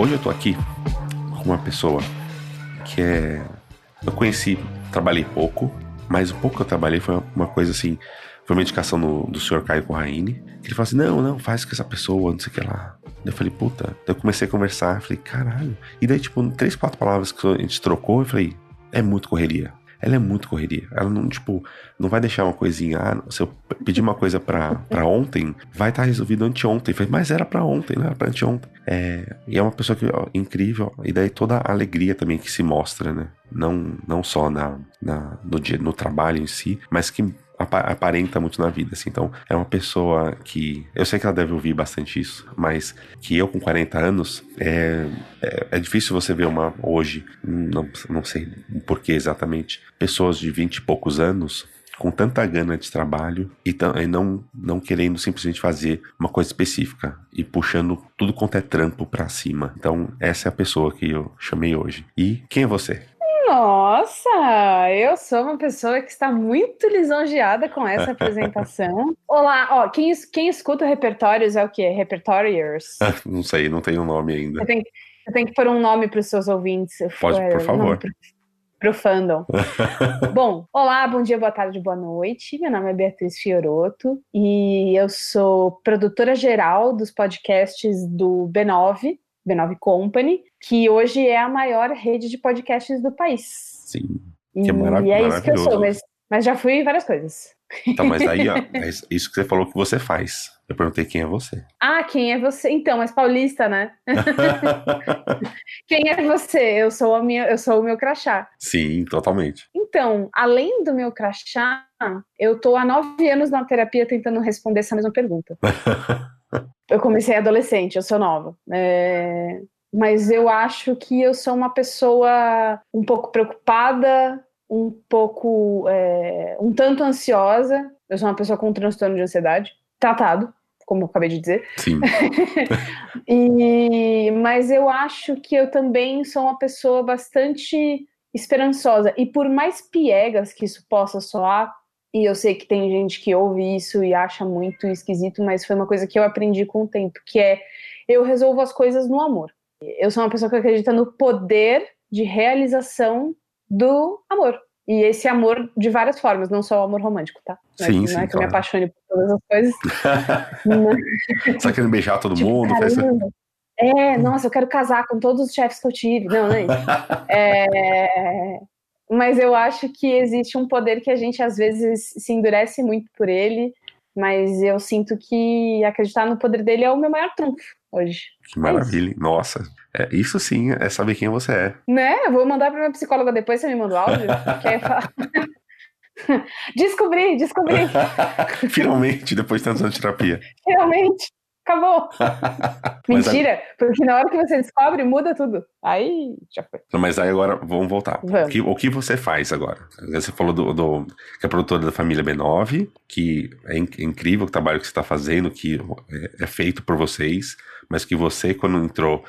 Hoje eu tô aqui com uma pessoa que é. Eu conheci, trabalhei pouco, mas o pouco que eu trabalhei foi uma coisa assim. Foi uma indicação no, do senhor Caio Corraine. Que ele falou assim: não, não, faz com essa pessoa, não sei o que lá. Eu falei, puta. Eu comecei a conversar, falei, caralho. E daí, tipo, três, quatro palavras que a gente trocou, eu falei, é muito correria ela é muito correria. Ela não, tipo, não vai deixar uma coisinha. Ah, se eu pedir uma coisa pra, pra ontem, vai estar tá resolvido anteontem. Mas era pra ontem, não era pra anteontem. É, e é uma pessoa que, ó, incrível. E daí toda a alegria também que se mostra, né? Não, não só na, na, no, dia, no trabalho em si, mas que aparenta muito na vida, assim. Então, é uma pessoa que. Eu sei que ela deve ouvir bastante isso, mas que eu, com 40 anos, é, é, é difícil você ver uma hoje, não, não sei porquê exatamente, pessoas de 20 e poucos anos com tanta gana de trabalho e, e, não, não querendo simplesmente fazer uma coisa específica e puxando tudo quanto é trampo para cima. Então, essa é a pessoa que eu chamei hoje. E quem é você? Nossa, eu sou uma pessoa que está muito lisonjeada com essa apresentação. Olá, ó, quem, quem escuta repertórios é o quê? Repertoriers? não sei, não tem um nome ainda. Eu tenho, eu tenho que pôr um nome para os seus ouvintes. Pode, por favor. Para o fandom. bom, olá, bom dia, boa tarde, boa noite. Meu nome é Beatriz Fioroto e eu sou produtora geral dos podcasts do B9, B9 Company, que hoje é a maior rede de podcasts do país. Sim. Que é e é isso que eu sou, mas, mas já fui várias coisas. Então, mas aí, ó, é isso que você falou que você faz. Eu perguntei quem é você. Ah, quem é você? Então, mas paulista, né? quem é você? Eu sou, a minha, eu sou o meu crachá. Sim, totalmente. Então, além do meu crachá, eu tô há nove anos na terapia tentando responder essa mesma pergunta. eu comecei adolescente, eu sou nova. É... Mas eu acho que eu sou uma pessoa um pouco preocupada, um pouco. É... um tanto ansiosa. Eu sou uma pessoa com um transtorno de ansiedade, tratado, como eu acabei de dizer. Sim. e... Mas eu acho que eu também sou uma pessoa bastante esperançosa. E por mais piegas que isso possa soar, e eu sei que tem gente que ouve isso e acha muito esquisito, mas foi uma coisa que eu aprendi com o tempo, que é eu resolvo as coisas no amor. Eu sou uma pessoa que acredita no poder de realização do amor. E esse amor de várias formas, não só o amor romântico, tá? Não sim, é, sim, não é que claro. eu me apaixone por todas as coisas. Só querendo beijar todo tipo, mundo? Caramba. É, nossa, eu quero casar com todos os chefes que eu tive. Não, não é isso. É, mas eu acho que existe um poder que a gente às vezes se endurece muito por ele, mas eu sinto que acreditar no poder dele é o meu maior trunfo hoje. Que maravilha. É Nossa, é, isso sim é saber quem você é. Né? Eu vou mandar para minha psicóloga depois, você me manda o áudio. descobri, descobri. Finalmente, depois de tantos anos de terapia. Realmente acabou. Mentira, porque na hora que você descobre, muda tudo. Aí já foi. Mas aí agora, vamos voltar. Vamos. O, que, o, que, você faz agora? Você falou do, do, que é produtora da família B9, que é, é incrível o trabalho que você está fazendo, que é, é, feito por vocês, mas que você, quando entrou,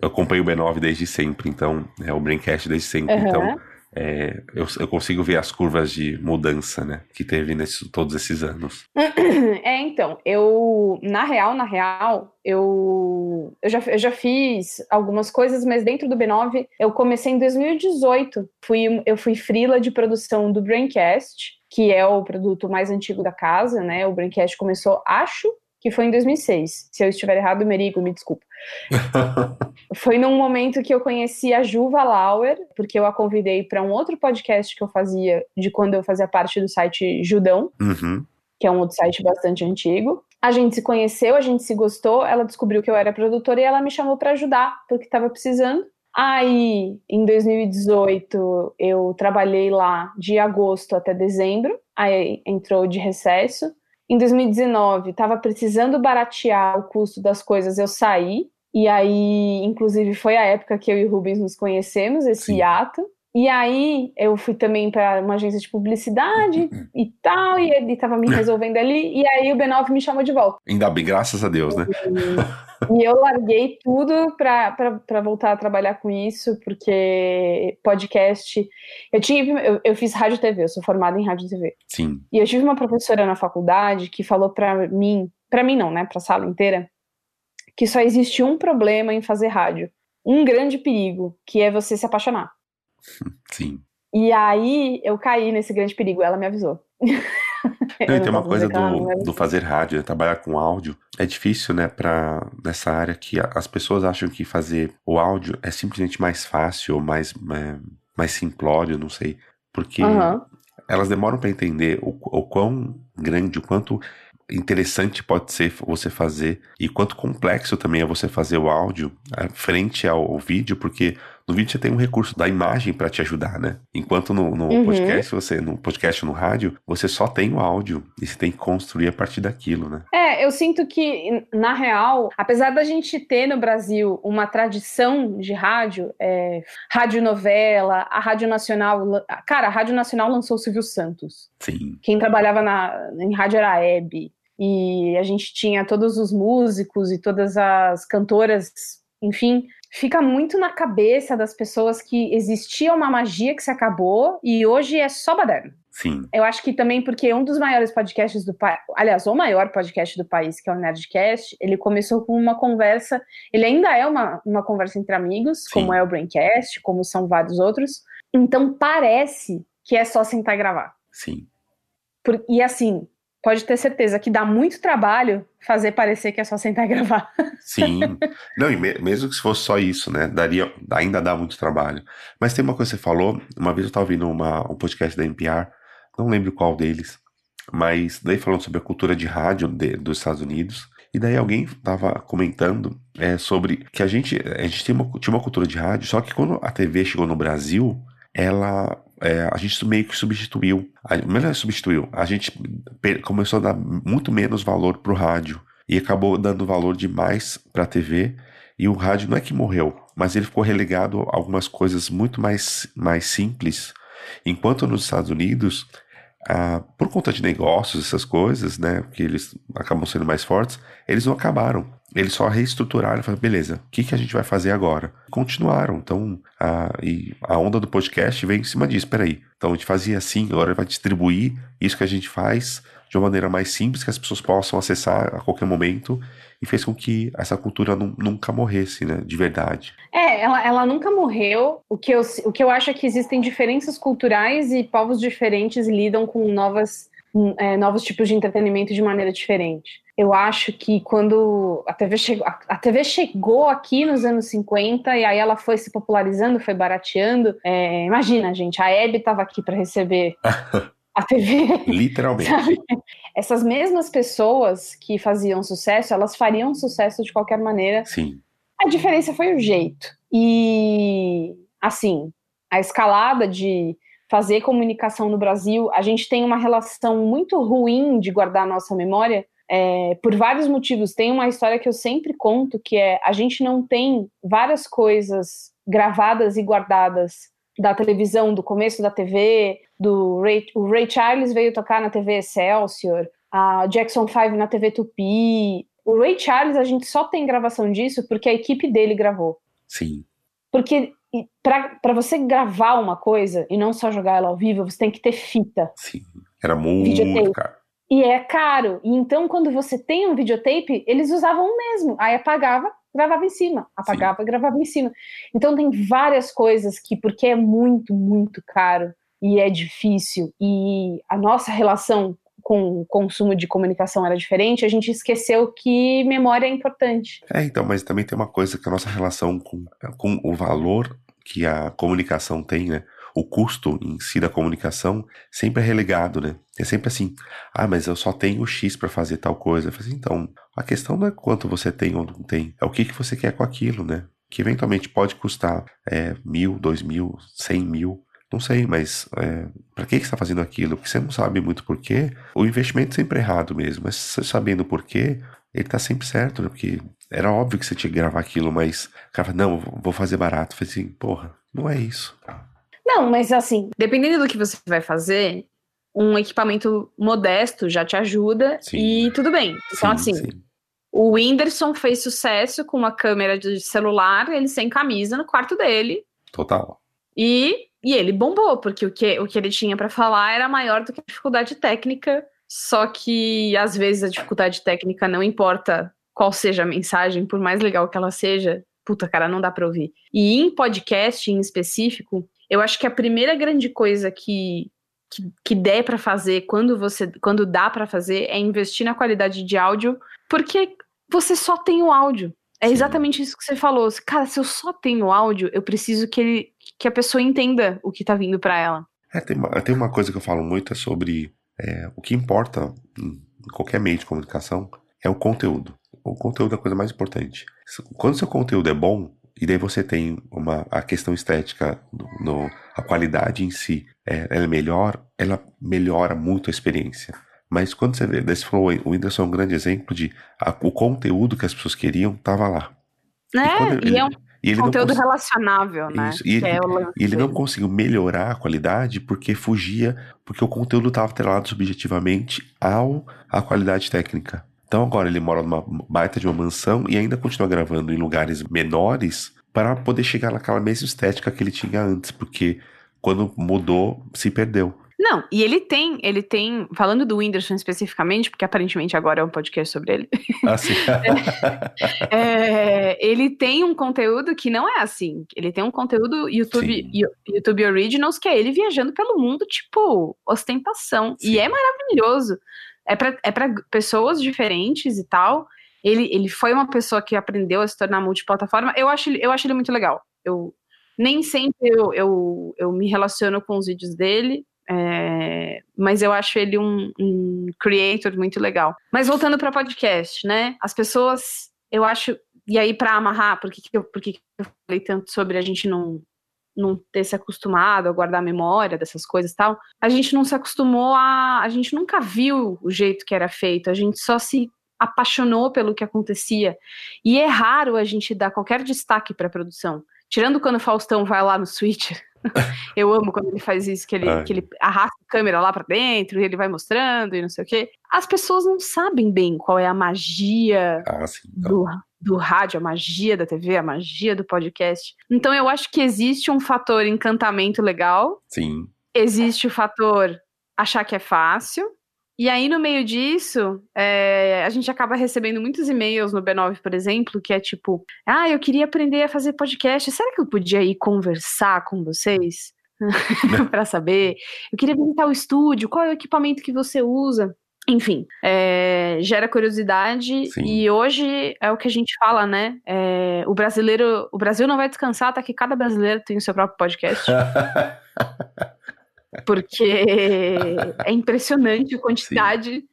eu acompanho o B9 desde sempre, então, é o Braincast desde sempre, uhum. então é, eu, eu, consigo ver as curvas de mudança, né, que teve nesses todos esses anos. É, então, eu, na real, na real, eu, eu, já, eu já fiz algumas coisas, mas dentro do B9, eu comecei em 2018. Fui, eu fui frila de produção do Braincast, que é o produto mais antigo da casa, né, o Braincast começou, acho, que foi em 2006. Se eu estiver errado, Merigo, me desculpa. foi num momento que eu conheci a Juva Lauer, porque eu a convidei para um outro podcast que eu fazia de quando eu fazia parte do site Judão, uhum. que é um outro site bastante antigo. A gente se conheceu, a gente se gostou, ela descobriu que eu era produtora e ela me chamou para ajudar, porque estava precisando. Aí, em 2018, eu trabalhei lá de agosto até dezembro, aí entrou de recesso. Em 2019, estava precisando baratear o custo das coisas, eu saí. E aí, inclusive, foi a época que eu e o Rubens nos conhecemos, esse Sim. hiato. E aí eu fui também para uma agência de publicidade e tal, e ele estava me resolvendo ali, e aí o B9 me chamou de volta. Ainda bem, graças a Deus, né? E, e eu larguei tudo para voltar a trabalhar com isso, porque podcast. Eu tive, eu, eu fiz rádio e TV, eu sou formada em rádio e TV. Sim. E eu tive uma professora na faculdade que falou para mim, para mim não, né, para a sala inteira, que só existe um problema em fazer rádio, um grande perigo, que é você se apaixonar. Sim. E aí eu caí nesse grande perigo, ela me avisou. Não, tem uma coisa do, do fazer rádio, né, trabalhar com áudio, é difícil, né, pra, nessa área que as pessoas acham que fazer o áudio é simplesmente mais fácil, mais, é, mais simplório, não sei, porque uhum. elas demoram para entender o, o quão grande, o quanto interessante pode ser você fazer e quanto complexo também é você fazer o áudio é, frente ao vídeo, porque no vídeo você tem um recurso da imagem para te ajudar, né? Enquanto no, no uhum. podcast, você, no podcast no rádio, você só tem o áudio e você tem que construir a partir daquilo, né? É, eu sinto que, na real, apesar da gente ter no Brasil uma tradição de rádio, é, rádio novela, a Rádio Nacional. Cara, a Rádio Nacional lançou o Silvio Santos. Sim. Quem trabalhava na, em rádio era a Hebe. E a gente tinha todos os músicos e todas as cantoras, enfim, fica muito na cabeça das pessoas que existia uma magia que se acabou e hoje é só baderno. Sim. Eu acho que também porque um dos maiores podcasts do país, aliás, o maior podcast do país, que é o Nerdcast, ele começou com uma conversa, ele ainda é uma, uma conversa entre amigos, Sim. como é o Braincast, como são vários outros. Então parece que é só sentar e gravar. Sim. Por, e assim, pode ter certeza que dá muito trabalho fazer parecer que é só sentar e gravar. Sim. Não, e me, mesmo que se fosse só isso, né? Daria, ainda dá muito trabalho. Mas tem uma coisa que você falou, uma vez eu estava ouvindo uma, um podcast da NPR, não lembro qual deles, mas daí falando sobre a cultura de rádio de, dos Estados Unidos. E daí alguém estava comentando é, sobre que a gente, a gente tinha uma, tinha uma cultura de rádio, só que quando a TV chegou no Brasil, ela é, a gente meio que substituiu. Melhor substituiu. A gente começou a dar muito menos valor pro rádio e acabou dando valor demais pra TV. E o rádio não é que morreu, mas ele ficou relegado a algumas coisas muito mais, mais simples. Enquanto nos Estados Unidos, ah, por conta de negócios, essas coisas, né, que eles acabam sendo mais fortes, eles não acabaram. Eles só reestruturaram e falaram, beleza, o que, que a gente vai fazer agora? Continuaram. Então, a, a onda do podcast vem em cima disso. Peraí, então a gente fazia assim, agora vai distribuir isso que a gente faz de uma maneira mais simples, que as pessoas possam acessar a qualquer momento e fez com que essa cultura nunca morresse, né, de verdade. É, ela, ela nunca morreu. O que, eu, o que eu acho é que existem diferenças culturais e povos diferentes lidam com novas, é, novos tipos de entretenimento de maneira diferente eu acho que quando a TV, chegou, a TV chegou aqui nos anos 50 e aí ela foi se popularizando, foi barateando. É, imagina, gente, a Hebe estava aqui para receber a TV. Literalmente. Sabe? Essas mesmas pessoas que faziam sucesso, elas fariam sucesso de qualquer maneira. Sim. A diferença foi o jeito. E, assim, a escalada de fazer comunicação no Brasil, a gente tem uma relação muito ruim de guardar a nossa memória é, por vários motivos. Tem uma história que eu sempre conto que é a gente não tem várias coisas gravadas e guardadas da televisão, do começo da TV, do Ray, o Ray Charles veio tocar na TV Excelsior, a Jackson 5 na TV Tupi. O Ray Charles a gente só tem gravação disso porque a equipe dele gravou. Sim. Porque para você gravar uma coisa e não só jogar ela ao vivo, você tem que ter fita. Sim. Era muito caro. E é caro. E então, quando você tem um videotape, eles usavam o mesmo. Aí apagava, gravava em cima. Apagava, Sim. gravava em cima. Então tem várias coisas que, porque é muito, muito caro e é difícil, e a nossa relação com o consumo de comunicação era diferente, a gente esqueceu que memória é importante. É, então, mas também tem uma coisa que a nossa relação com, com o valor que a comunicação tem, né? O custo em si da comunicação sempre é relegado, né? É sempre assim, ah, mas eu só tenho X para fazer tal coisa. Assim, então, a questão não é quanto você tem ou não tem, é o que, que você quer com aquilo, né? Que eventualmente pode custar é, mil, dois mil, cem mil, Não sei, mas é, para que, que você está fazendo aquilo? Porque você não sabe muito porquê. O investimento sempre é errado mesmo, mas sabendo porquê, ele tá sempre certo, né? Porque era óbvio que você tinha que gravar aquilo, mas o cara fala, não, vou fazer barato. Eu falei assim, porra, não é isso. Não, mas assim, dependendo do que você vai fazer, um equipamento modesto já te ajuda sim. e tudo bem. Então, sim, assim, sim. o Whindersson fez sucesso com uma câmera de celular, ele sem camisa no quarto dele. Total. E, e ele bombou, porque o que, o que ele tinha para falar era maior do que a dificuldade técnica. Só que às vezes a dificuldade técnica não importa qual seja a mensagem, por mais legal que ela seja, puta, cara, não dá pra ouvir. E em podcast em específico, eu acho que a primeira grande coisa que, que, que der para fazer quando você quando dá para fazer é investir na qualidade de áudio, porque você só tem o áudio. É exatamente isso que você falou. Cara, se eu só tenho áudio, eu preciso que, ele, que a pessoa entenda o que tá vindo para ela. É, tem uma, tem uma coisa que eu falo muito é sobre é, o que importa em qualquer meio de comunicação é o conteúdo. O conteúdo é a coisa mais importante. Quando seu conteúdo é bom, e daí você tem uma, a questão estética, no, no a qualidade em si, é, ela é melhor, ela melhora muito a experiência. Mas quando você vê, desse falou, o Whindersson é um grande exemplo de a, o conteúdo que as pessoas queriam estava lá. É, e, e é um e conteúdo cons... relacionável, né? Isso. E, ele, é e ele não conseguiu melhorar a qualidade porque fugia, porque o conteúdo estava atrelado subjetivamente ao à qualidade técnica. Então agora ele mora numa baita de uma mansão e ainda continua gravando em lugares menores para poder chegar naquela mesma estética que ele tinha antes, porque quando mudou, se perdeu. Não, e ele tem, ele tem, falando do Whindersson especificamente, porque aparentemente agora é um podcast sobre ele. Ah, sim. é, ele tem um conteúdo que não é assim. Ele tem um conteúdo YouTube, YouTube Originals, que é ele viajando pelo mundo, tipo, ostentação. Sim. E é maravilhoso é para é pessoas diferentes e tal. Ele, ele foi uma pessoa que aprendeu a se tornar multiplataforma. Eu acho, eu acho ele muito legal. Eu nem sempre eu, eu, eu me relaciono com os vídeos dele, é, mas eu acho ele um, um creator muito legal. Mas voltando para podcast, né? As pessoas, eu acho, e aí para amarrar, por que, que, eu, por que, que eu falei tanto sobre a gente não não ter se acostumado a guardar a memória dessas coisas e tal, a gente não se acostumou a. A gente nunca viu o jeito que era feito, a gente só se apaixonou pelo que acontecia. E é raro a gente dar qualquer destaque para a produção. Tirando quando o Faustão vai lá no Switch. Eu amo quando ele faz isso, que ele, é. que ele arrasta a câmera lá para dentro e ele vai mostrando e não sei o quê. As pessoas não sabem bem qual é a magia ah, sim, então. do, do rádio, a magia da TV, a magia do podcast. Então eu acho que existe um fator encantamento legal. Sim. Existe o fator achar que é fácil. E aí, no meio disso, é, a gente acaba recebendo muitos e-mails no B9, por exemplo, que é tipo: Ah, eu queria aprender a fazer podcast. Será que eu podia ir conversar com vocês? para saber. Eu queria visitar o estúdio, qual é o equipamento que você usa? Enfim, é, gera curiosidade Sim. e hoje é o que a gente fala, né? É, o brasileiro, o Brasil não vai descansar até que cada brasileiro tem o seu próprio podcast. porque é impressionante a quantidade.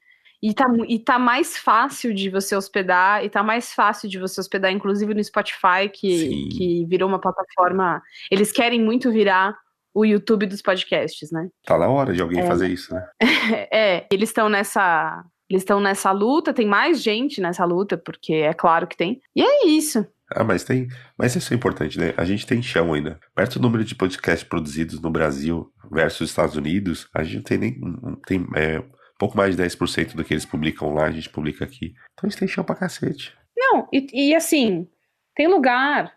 E tá, e tá mais fácil de você hospedar, e tá mais fácil de você hospedar, inclusive no Spotify, que, que virou uma plataforma. Eles querem muito virar o YouTube dos podcasts, né? Tá na hora de alguém é. fazer isso, né? é, eles estão nessa. Eles estão nessa luta, tem mais gente nessa luta, porque é claro que tem. E é isso. Ah, mas tem. Mas isso é importante, né? A gente tem chão ainda. Perto do número de podcasts produzidos no Brasil versus Estados Unidos, a gente tem nem. Tem é, pouco mais de 10% do que eles publicam lá, a gente publica aqui. Então a gente tem chão pra cacete. Não, e, e assim, tem lugar.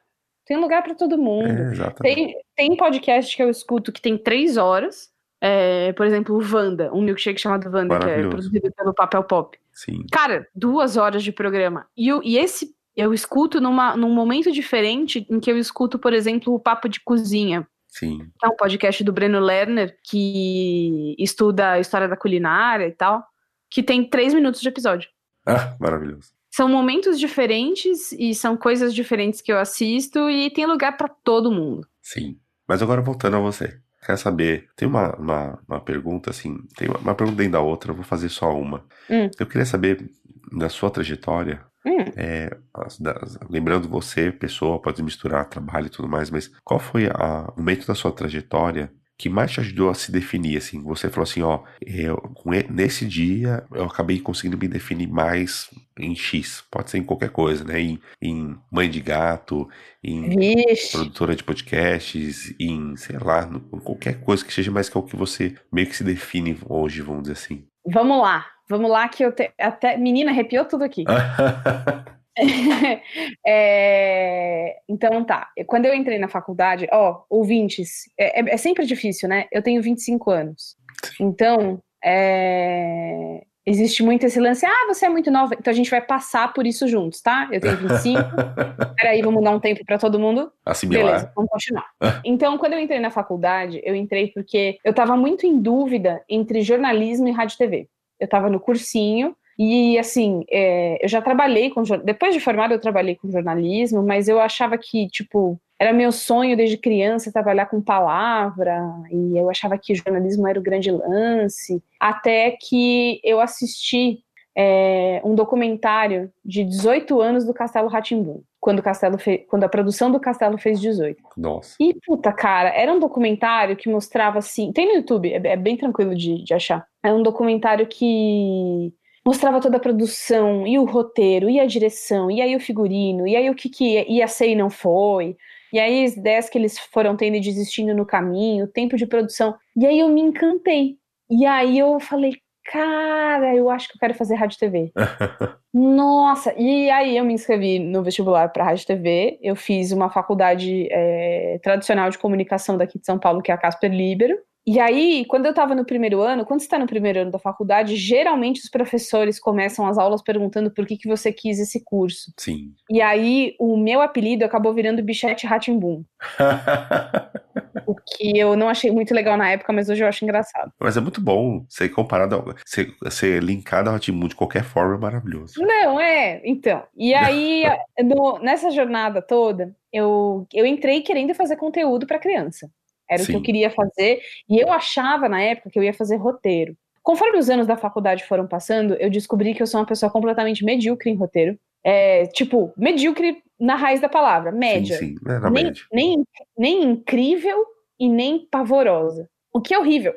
Tem lugar para todo mundo. É, tem, tem podcast que eu escuto que tem três horas. É, por exemplo, o Wanda, um milkshake chamado Wanda, que é produzido pelo Papel Pop. Sim. Cara, duas horas de programa. E, eu, e esse eu escuto numa, num momento diferente em que eu escuto, por exemplo, o Papo de Cozinha. Sim. É um podcast do Breno Lerner, que estuda a história da culinária e tal, que tem três minutos de episódio. Ah, maravilhoso. São momentos diferentes e são coisas diferentes que eu assisto e tem lugar para todo mundo. Sim. Mas agora voltando a você. Quer saber? Tem uma, uma, uma pergunta, assim, tem uma, uma, pergunta dentro da outra, eu vou fazer só uma. Hum. Eu queria saber, da sua trajetória, hum. é, as, das, lembrando você, pessoa, pode misturar trabalho e tudo mais, mas qual foi a, o momento da sua trajetória que mais te ajudou a se definir, assim? Você falou assim, ó, eu, nesse dia eu acabei conseguindo me definir mais em X, pode ser em qualquer coisa, né? Em, em mãe de gato, em Vixe. produtora de podcasts, em, sei lá, qualquer coisa que seja mais que é o que você meio que se define hoje, vamos dizer assim. Vamos lá, vamos lá que eu te... até menina arrepiou tudo aqui. é, então tá. Quando eu entrei na faculdade, ó, ouvintes, é, é, é sempre difícil, né? Eu tenho 25 anos. Então, é, existe muito esse lance, ah, você é muito nova, então a gente vai passar por isso juntos, tá? Eu tenho 25. Peraí, vamos dar um tempo para todo mundo. Assimilar. Beleza, vamos continuar. então, quando eu entrei na faculdade, eu entrei porque eu tava muito em dúvida entre jornalismo e rádio e TV. Eu tava no cursinho, e assim, é, eu já trabalhei com depois de formada eu trabalhei com jornalismo, mas eu achava que tipo era meu sonho desde criança trabalhar com palavra e eu achava que jornalismo era o grande lance, até que eu assisti é, um documentário de 18 anos do Castelo Ratimbun, quando o Castelo quando a produção do Castelo fez 18. Nossa. E puta cara, era um documentário que mostrava assim, tem no YouTube, é, é bem tranquilo de, de achar. É um documentário que mostrava toda a produção, e o roteiro, e a direção, e aí o figurino, e aí o que, que ia ser e não foi, e aí as ideias que eles foram tendo e desistindo no caminho, o tempo de produção. E aí eu me encantei. E aí eu falei, cara, eu acho que eu quero fazer rádio TV. Nossa! E aí eu me inscrevi no vestibular para rádio TV. Eu fiz uma faculdade é, tradicional de comunicação daqui de São Paulo, que é a Casper Libero. E aí, quando eu estava no primeiro ano, quando você está no primeiro ano da faculdade, geralmente os professores começam as aulas perguntando por que, que você quis esse curso. Sim. E aí, o meu apelido acabou virando Bichete Ratimbum. o que eu não achei muito legal na época, mas hoje eu acho engraçado. Mas é muito bom ser comparado, ser, ser linkado ao Ratimbum de qualquer forma é maravilhoso. Não, é. Então. E aí, no, nessa jornada toda, eu, eu entrei querendo fazer conteúdo para criança. Era Sim. o que eu queria fazer. E eu achava na época que eu ia fazer roteiro. Conforme os anos da faculdade foram passando, eu descobri que eu sou uma pessoa completamente medíocre em roteiro. É, tipo, medíocre na raiz da palavra, média. Sim, sim. É, nem, média. nem, nem incrível e nem pavorosa. O que é horrível.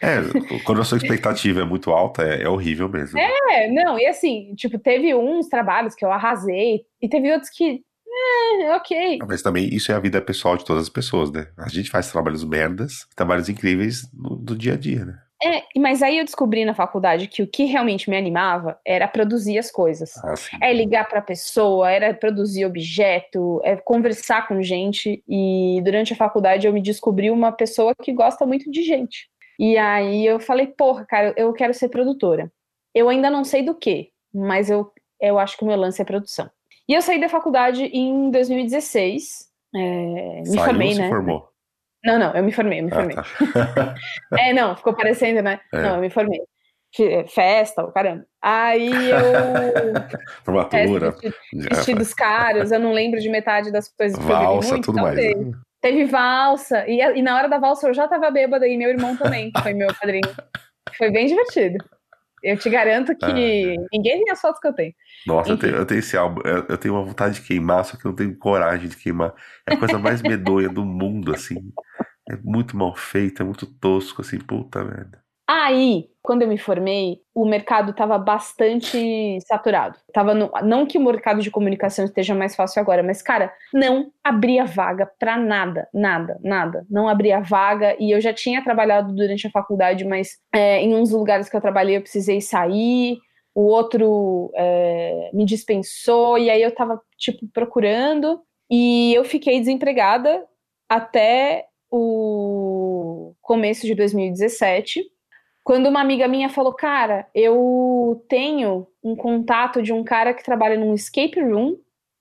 É, quando a sua expectativa é muito alta, é, é, horrível mesmo. É, não, e assim, tipo, teve uns trabalhos que eu arrasei, e teve outros que é, ok. Mas também isso é a vida pessoal de todas as pessoas, né? A gente faz trabalhos merdas, trabalhos incríveis no, do dia a dia, né? É, mas aí eu descobri na faculdade que o que realmente me animava era produzir as coisas. Ah, é ligar para a pessoa, era produzir objeto, é conversar com gente. E durante a faculdade eu me descobri uma pessoa que gosta muito de gente. E aí eu falei, porra, cara, eu quero ser produtora. Eu ainda não sei do que, mas eu, eu acho que o meu lance é produção. E eu saí da faculdade em 2016. É, me Saiu formei, se né? formou? Não, não, eu me formei, eu me formei. Ah, tá. é, não, ficou parecendo, né? É. Não, eu me formei. Festa, o caramba. Aí eu. Formatura. Vestidos, vestidos caros, eu não lembro de metade das coisas que Valsa, eu muito, tudo mais. Teve, teve valsa, e, e na hora da valsa eu já tava bêbada, e meu irmão também, foi meu padrinho. Foi bem divertido. Eu te garanto que ah, ninguém tem as fotos que eu tenho. Nossa, eu tenho, eu tenho, esse álbum, eu, eu, tenho uma vontade de queimar, só que eu não tenho coragem de queimar. É a coisa mais medonha do mundo, assim. É muito mal feito, é muito tosco, assim, puta merda. Aí, quando eu me formei, o mercado estava bastante saturado. Tava no, não que o mercado de comunicação esteja mais fácil agora, mas, cara, não abria vaga para nada, nada, nada. Não abria vaga. E eu já tinha trabalhado durante a faculdade, mas é, em uns lugares que eu trabalhei eu precisei sair. O outro é, me dispensou, e aí eu tava, tipo, procurando. E eu fiquei desempregada até o começo de 2017 quando uma amiga minha falou, cara, eu tenho um contato de um cara que trabalha num escape room,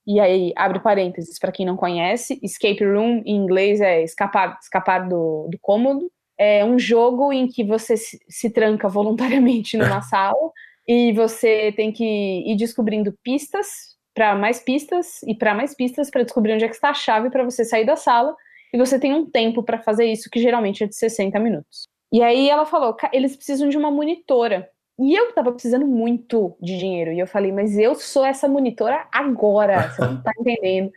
e aí abre parênteses para quem não conhece, escape room em inglês é escapar, escapar do, do cômodo. É um jogo em que você se, se tranca voluntariamente numa sala e você tem que ir descobrindo pistas para mais pistas e para mais pistas para descobrir onde é que está a chave para você sair da sala. E você tem um tempo para fazer isso que geralmente é de 60 minutos. E aí ela falou: eles precisam de uma monitora. E eu tava precisando muito de dinheiro. E eu falei, mas eu sou essa monitora agora. Você não tá entendendo.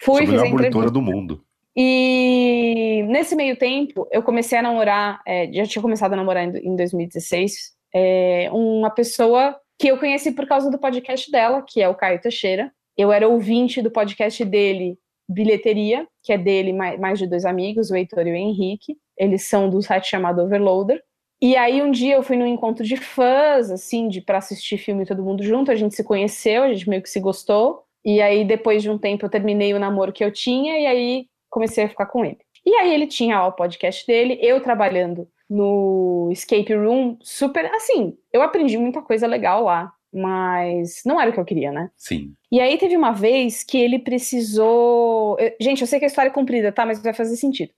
Fui, fiz a, a monitora do mundo. E nesse meio tempo, eu comecei a namorar, é, já tinha começado a namorar em 2016, é, uma pessoa que eu conheci por causa do podcast dela, que é o Caio Teixeira. Eu era ouvinte do podcast dele, Bilheteria, que é dele mais, mais de dois amigos, o Heitor e o Henrique. Eles são do site chamado Overloader. E aí um dia eu fui num encontro de fãs, assim, de para assistir filme todo mundo junto. A gente se conheceu, a gente meio que se gostou. E aí depois de um tempo eu terminei o namoro que eu tinha e aí comecei a ficar com ele. E aí ele tinha ó, o podcast dele, eu trabalhando no Escape Room, super assim, eu aprendi muita coisa legal lá, mas não era o que eu queria, né? Sim. E aí teve uma vez que ele precisou. Gente, eu sei que a história é comprida, tá? Mas vai fazer sentido.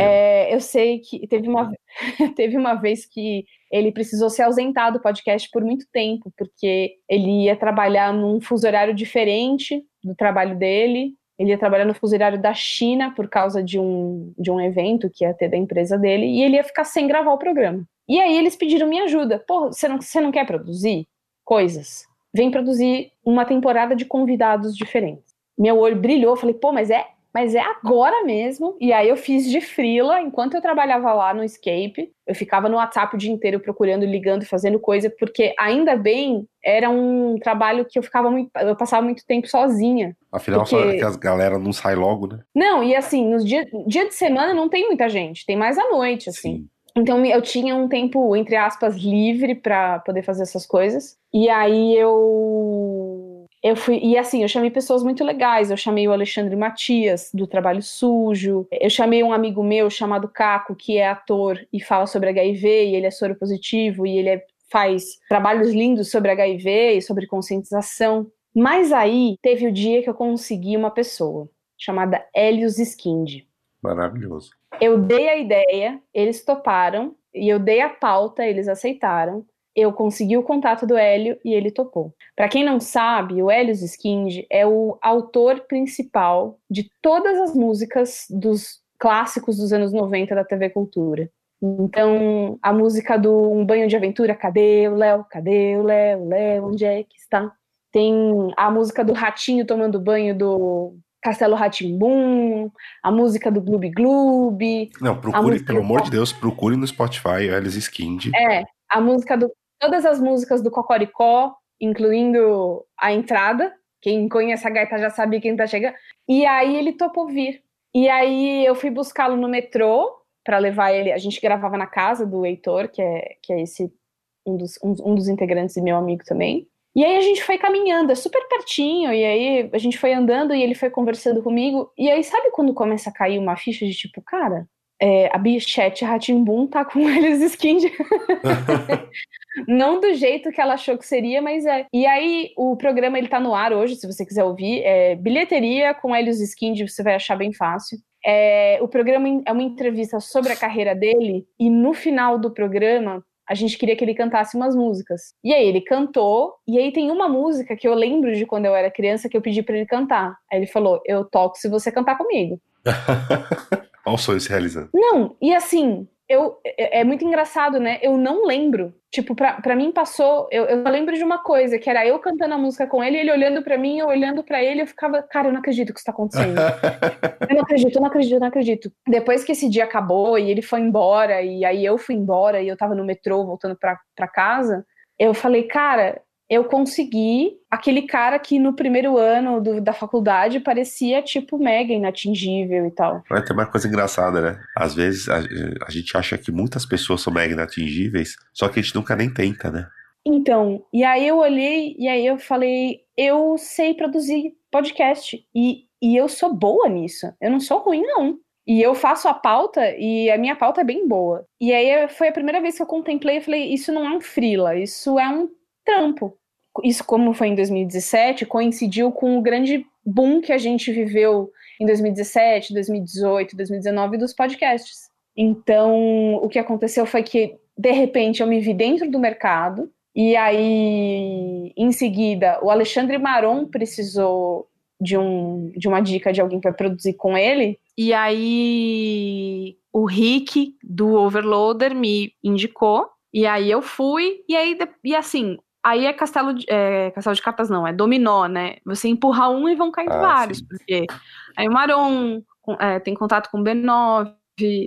É, eu sei que teve uma, teve uma vez que ele precisou se ausentar do podcast por muito tempo, porque ele ia trabalhar num fuso horário diferente do trabalho dele. Ele ia trabalhar no fuso horário da China por causa de um, de um evento que ia ter da empresa dele, e ele ia ficar sem gravar o programa. E aí eles pediram minha ajuda. Pô, você não, você não quer produzir coisas? Vem produzir uma temporada de convidados diferentes. Meu olho brilhou, falei, pô, mas é mas é agora mesmo. E aí eu fiz de frila, enquanto eu trabalhava lá no Escape, eu ficava no WhatsApp o dia inteiro procurando, ligando, fazendo coisa, porque ainda bem era um trabalho que eu ficava muito, eu passava muito tempo sozinha. Afinal, porque... só é que as galera não sai logo, né? Não, e assim, nos dia, dia de semana não tem muita gente, tem mais à noite, assim. Sim. Então eu tinha um tempo, entre aspas, livre para poder fazer essas coisas. E aí eu eu fui, e assim, eu chamei pessoas muito legais. Eu chamei o Alexandre Matias, do Trabalho Sujo. Eu chamei um amigo meu chamado Caco, que é ator e fala sobre HIV, e ele é soro positivo, e ele é, faz trabalhos lindos sobre HIV e sobre conscientização. Mas aí teve o dia que eu consegui uma pessoa chamada Helios Skind. Maravilhoso. Eu dei a ideia, eles toparam, e eu dei a pauta, eles aceitaram eu consegui o contato do Hélio e ele topou. Para quem não sabe, o Hélio Skind é o autor principal de todas as músicas dos clássicos dos anos 90 da TV Cultura. Então, a música do Um Banho de Aventura, Cadê o Léo? Cadê o Léo? Léo, onde é que está? Tem a música do Ratinho tomando banho do Castelo Ratimbum, a música do Gloob Gloob. Não, procure, pelo amor de Deus, procure no Spotify Alice Skind. É, a música do todas as músicas do Cocoricó, incluindo a entrada. Quem conhece a gaita já sabe quem tá chegando. E aí ele topou vir. E aí eu fui buscá-lo no metrô para levar ele. A gente gravava na casa do Heitor, que é, que é esse um dos, um, um dos integrantes e meu amigo também. E aí a gente foi caminhando, é super pertinho, e aí a gente foi andando e ele foi conversando comigo. E aí, sabe quando começa a cair uma ficha de tipo, cara, é, a Bichette Ratimbun tá com eles skin. Não do jeito que ela achou que seria, mas é. E aí, o programa ele tá no ar hoje, se você quiser ouvir. É bilheteria com Helios Skind, você vai achar bem fácil. É, o programa é uma entrevista sobre a carreira dele, e no final do programa, a gente queria que ele cantasse umas músicas. E aí ele cantou, e aí tem uma música que eu lembro de quando eu era criança que eu pedi para ele cantar. Aí ele falou: Eu toco se você cantar comigo. Olha o sonho se realizando. Não, e assim, eu, é, é, muito engraçado, né? Eu não lembro. Tipo, pra, pra mim passou. Eu, eu lembro de uma coisa, que era eu cantando a música com ele, ele olhando para mim, eu olhando para ele, eu ficava, cara, eu não acredito que isso tá acontecendo. eu não acredito, eu não acredito, eu não acredito. Depois que esse dia acabou e ele foi embora, e aí eu fui embora e eu tava no metrô voltando pra, pra casa, eu falei, cara, eu consegui aquele cara que no primeiro ano do, da faculdade parecia tipo mega inatingível e tal. Vai ter uma coisa engraçada, né? Às vezes a, a, gente acha que muitas pessoas são mega inatingíveis, só que a gente nunca nem tenta, né? Então, e aí eu olhei e aí eu falei, eu sei produzir podcast e, e eu sou boa nisso. Eu não sou ruim, não. E eu faço a pauta e a minha pauta é bem boa. E aí foi a primeira vez que eu contemplei e falei, isso não é um frila, isso é um trampo. Isso, como foi em 2017, coincidiu com o grande boom que a gente viveu em 2017, 2018, 2019 dos podcasts. Então, o que aconteceu foi que, de repente, eu me vi dentro do mercado, e aí, em seguida, o Alexandre Maron precisou de, um, de uma dica de alguém para produzir com ele, e aí o Rick do Overloader me indicou, e aí eu fui, e aí, e assim, Aí é castelo de, é, castelo de cartas, não, é dominó, né? Você empurra um e vão caindo ah, vários. Sim. Porque aí o Maron é, tem contato com o B9.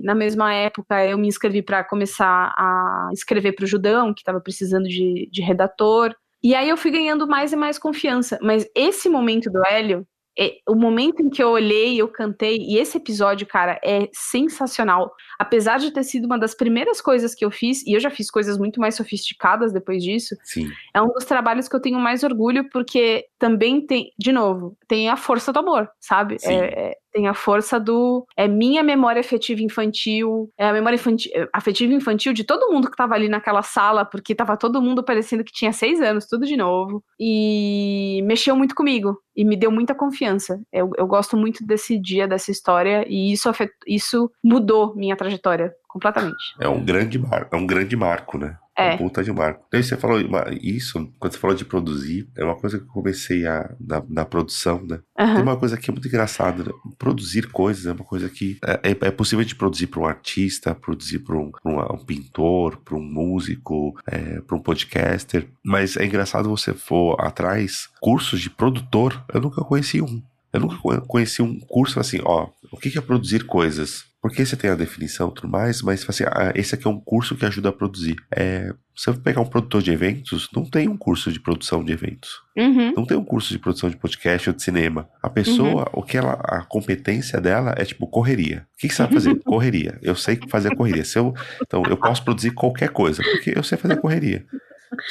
Na mesma época, eu me inscrevi para começar a escrever para o Judão, que estava precisando de, de redator. E aí eu fui ganhando mais e mais confiança. Mas esse momento do Hélio, é, o momento em que eu olhei, eu cantei, e esse episódio, cara, é sensacional. Apesar de ter sido uma das primeiras coisas que eu fiz, e eu já fiz coisas muito mais sofisticadas depois disso, Sim. é um dos trabalhos que eu tenho mais orgulho, porque também tem, de novo, tem a força do amor, sabe? É, é, tem a força do. É minha memória afetiva infantil, é a memória infantil, afetiva infantil de todo mundo que tava ali naquela sala, porque tava todo mundo parecendo que tinha seis anos, tudo de novo. E mexeu muito comigo e me deu muita confiança. Eu, eu gosto muito desse dia, dessa história, e isso, afet, isso mudou minha trajetória completamente. É um grande, é um grande marco, né? É. Um puta de marco. Daí você falou isso, quando você falou de produzir, é uma coisa que eu comecei a, na, na produção, né? Uhum. Tem uma coisa que é muito engraçada, né? Produzir coisas é uma coisa que é, é possível de produzir para um artista, produzir para um, um, um, pintor, para um músico, é, para um podcaster, mas é engraçado você for atrás, cursos de produtor, eu nunca conheci um. Eu nunca conheci um curso assim, ó, o que é produzir coisas? Porque você tem a definição e tudo mais, mas assim, ah, esse aqui é um curso que ajuda a produzir. É, você pegar um produtor de eventos, não tem um curso de produção de eventos. Uhum. Não tem um curso de produção de podcast ou de cinema. A pessoa, uhum. o que ela, a competência dela é tipo correria. O que, que você vai fazer? correria. Eu sei fazer correria. Se eu, então, eu posso produzir qualquer coisa, porque eu sei fazer correria.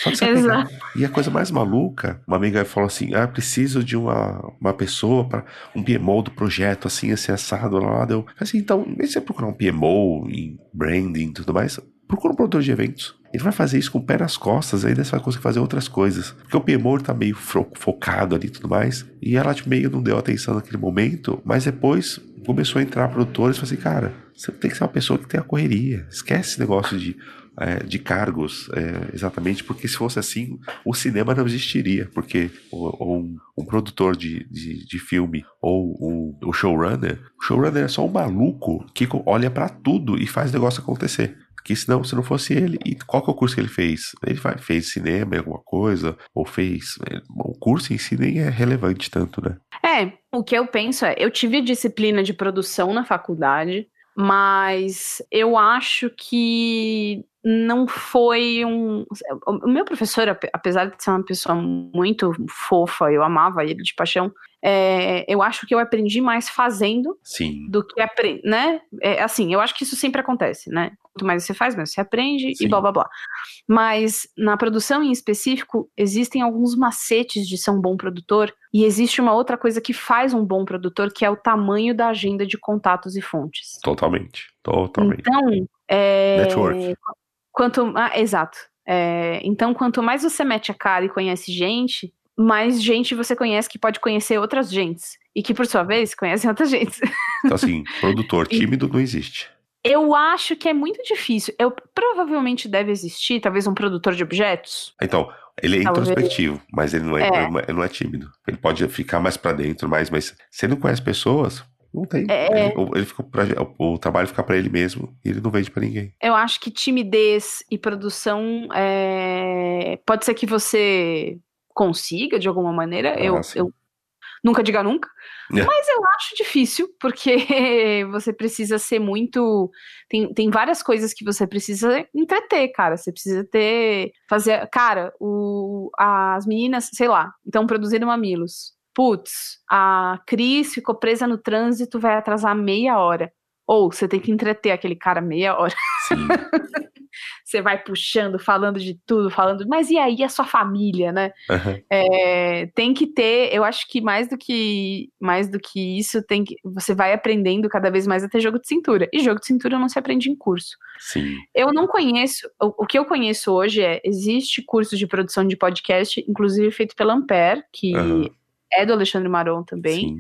Só que você Exato. E a coisa mais maluca, uma amiga falou assim: ah, preciso de uma, uma pessoa para um PMO do projeto, assim, assim, assado, lá, lá. Deu. Assim, então, em vez de você procurar um PMO em branding e tudo mais, procura um produtor de eventos. Ele vai fazer isso com o pé nas costas, ainda você vai conseguir fazer outras coisas. Porque o PMO tá meio focado ali e tudo mais. E ela tipo, meio não deu atenção naquele momento, mas depois começou a entrar produtores e falou assim: cara, você tem que ser uma pessoa que tem a correria. Esquece esse negócio de é, de cargos, é, exatamente porque se fosse assim, o cinema não existiria, porque um, um produtor de, de, de, filme ou um, um showrunner, o showrunner é só um maluco que olha para tudo e faz o negócio acontecer. Porque senão, se não fosse ele, e qual que é o curso que ele fez? Ele fez cinema, alguma coisa, ou fez. É, o curso em si nem é relevante tanto, né? É, o que eu penso é, eu tive disciplina de produção na faculdade, mas eu acho que não foi um. O meu professor, apesar de ser uma pessoa muito fofa, eu amava ele de paixão, é, eu acho que eu aprendi mais fazendo Sim. do que aprender, né? É, assim, eu acho que isso sempre acontece, né? Quanto mais você faz, mais você aprende Sim. e blá blá blá. Mas na produção em específico, existem alguns macetes de ser um bom produtor, e existe uma outra coisa que faz um bom produtor, que é o tamanho da agenda de contatos e fontes. Totalmente. Totalmente. Então. É, Network. Quanto. Ah, exato. É, então, quanto mais você mete a cara e conhece gente, mais gente você conhece que pode conhecer outras gentes. E que, por sua vez, conhecem outras gentes. Então, assim, produtor tímido não existe. Eu acho que é muito difícil. Eu provavelmente deve existir, talvez, um produtor de objetos. Então, ele é talvez. introspectivo, mas ele não é, é. Ele não é tímido. Ele pode ficar mais para dentro, mais, mas ele não conhece pessoas, não tem. É... Ele, ele fica pra, o trabalho fica para ele mesmo e ele não vende para ninguém. Eu acho que timidez e produção é... pode ser que você consiga de alguma maneira. Ah, eu, eu nunca diga nunca. É. Mas eu acho difícil, porque você precisa ser muito. Tem, tem várias coisas que você precisa entreter, cara. Você precisa ter. Fazer. Cara, o, as meninas, sei lá, estão produzindo mamilos putz, a Cris ficou presa no trânsito, vai atrasar meia hora. Ou você tem que entreter aquele cara meia hora. Sim. você vai puxando, falando de tudo, falando, mas e aí a sua família, né? Uhum. É, tem que ter, eu acho que mais do que mais do que isso, tem que você vai aprendendo cada vez mais a ter jogo de cintura. E jogo de cintura não se aprende em curso. Sim. Eu não conheço, o, o que eu conheço hoje é existe curso de produção de podcast, inclusive feito pela Ampere, que uhum é do Alexandre Maron também.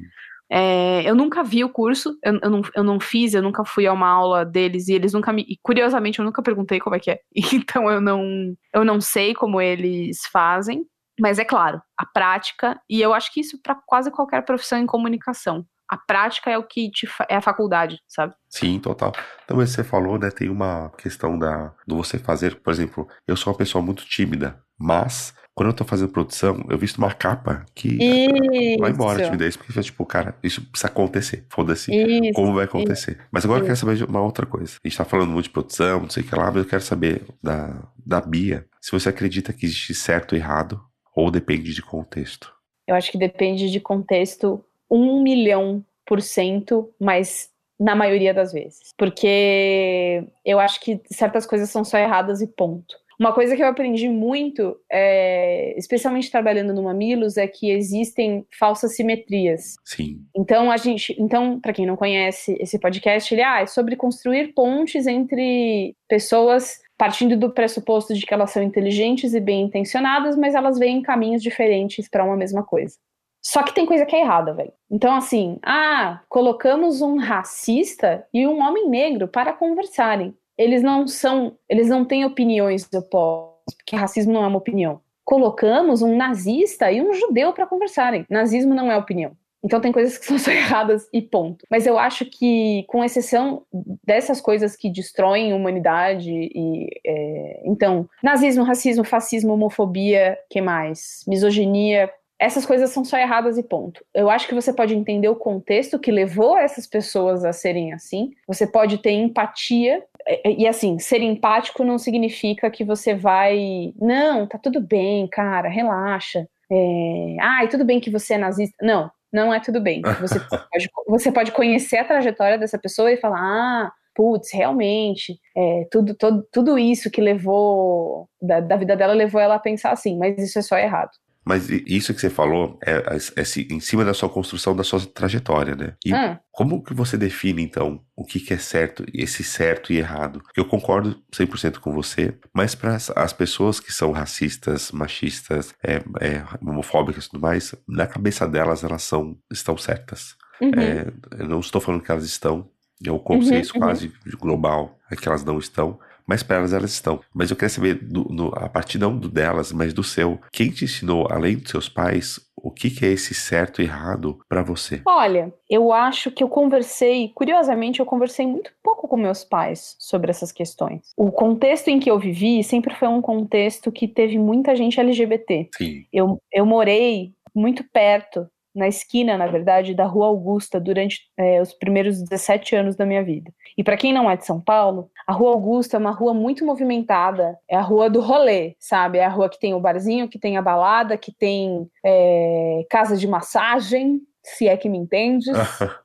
É, eu nunca vi o curso, eu, eu, não, eu não fiz, eu nunca fui a uma aula deles e eles nunca me. Curiosamente, eu nunca perguntei como é que é. Então eu não, eu não sei como eles fazem. Mas é claro, a prática, e eu acho que isso para quase qualquer profissão em comunicação. A prática é o que te é a faculdade, sabe? Sim, total. Então, você falou, né? Tem uma questão da do você fazer, por exemplo, eu sou uma pessoa muito tímida, mas quando eu tô fazendo produção, eu visto uma capa que isso. vai embora a timidez, porque tipo, cara, isso precisa acontecer. Foda-se. Como vai acontecer? Isso. Mas agora eu quero saber de uma outra coisa. A gente tá falando muito de produção, não sei o que lá, mas eu quero saber da, da Bia se você acredita que existe certo e errado ou depende de contexto. Eu acho que depende de contexto um milhão por cento, mas na maioria das vezes. Porque eu acho que certas coisas são só erradas e ponto. Uma coisa que eu aprendi muito, é, especialmente trabalhando no Mamilos, é que existem falsas simetrias. Sim. Então a gente, então para quem não conhece esse podcast, ele ah, é sobre construir pontes entre pessoas partindo do pressuposto de que elas são inteligentes e bem intencionadas, mas elas vêm em caminhos diferentes para uma mesma coisa. Só que tem coisa que é errada, velho. Então, assim, ah, colocamos um racista e um homem negro para conversarem. Eles não são, eles não têm opiniões opostas, porque racismo não é uma opinião. Colocamos um nazista e um judeu para conversarem. Nazismo não é opinião. Então tem coisas que são só erradas e ponto. Mas eu acho que, com exceção dessas coisas que destroem a humanidade e é, então nazismo, racismo, fascismo, homofobia, que mais? Misoginia, essas coisas são só erradas e ponto. Eu acho que você pode entender o contexto que levou essas pessoas a serem assim. Você pode ter empatia. E assim, ser empático não significa que você vai. Não, tá tudo bem, cara, relaxa. É... Ai, tudo bem que você é nazista. Não, não é tudo bem. Você pode, você pode conhecer a trajetória dessa pessoa e falar: ah, putz, realmente, é, tudo, todo, tudo isso que levou da, da, vida dela levou ela a pensar assim, mas isso é só errado. Mas isso que você falou é, é, é em cima da sua construção, da sua trajetória, né? E ah. como que você define, então, o que, que é certo, esse certo e errado? Eu concordo 100% com você, mas para as pessoas que são racistas, machistas, é, é, homofóbicas e tudo mais, na cabeça delas, elas são, estão certas. Uhum. É, eu não estou falando que elas estão, é um consenso uhum, uhum. quase global, é que elas não estão mas para elas elas estão. Mas eu queria saber, do, a partir não do delas, mas do seu, quem te ensinou, além dos seus pais, o que, que é esse certo e errado para você? Olha, eu acho que eu conversei, curiosamente, eu conversei muito pouco com meus pais sobre essas questões. O contexto em que eu vivi sempre foi um contexto que teve muita gente LGBT. Sim. Eu, eu morei muito perto na esquina, na verdade, da Rua Augusta durante é, os primeiros 17 anos da minha vida. E para quem não é de São Paulo, a Rua Augusta é uma rua muito movimentada, é a rua do rolê, sabe? É a rua que tem o barzinho, que tem a balada, que tem é, casa de massagem, se é que me entendes.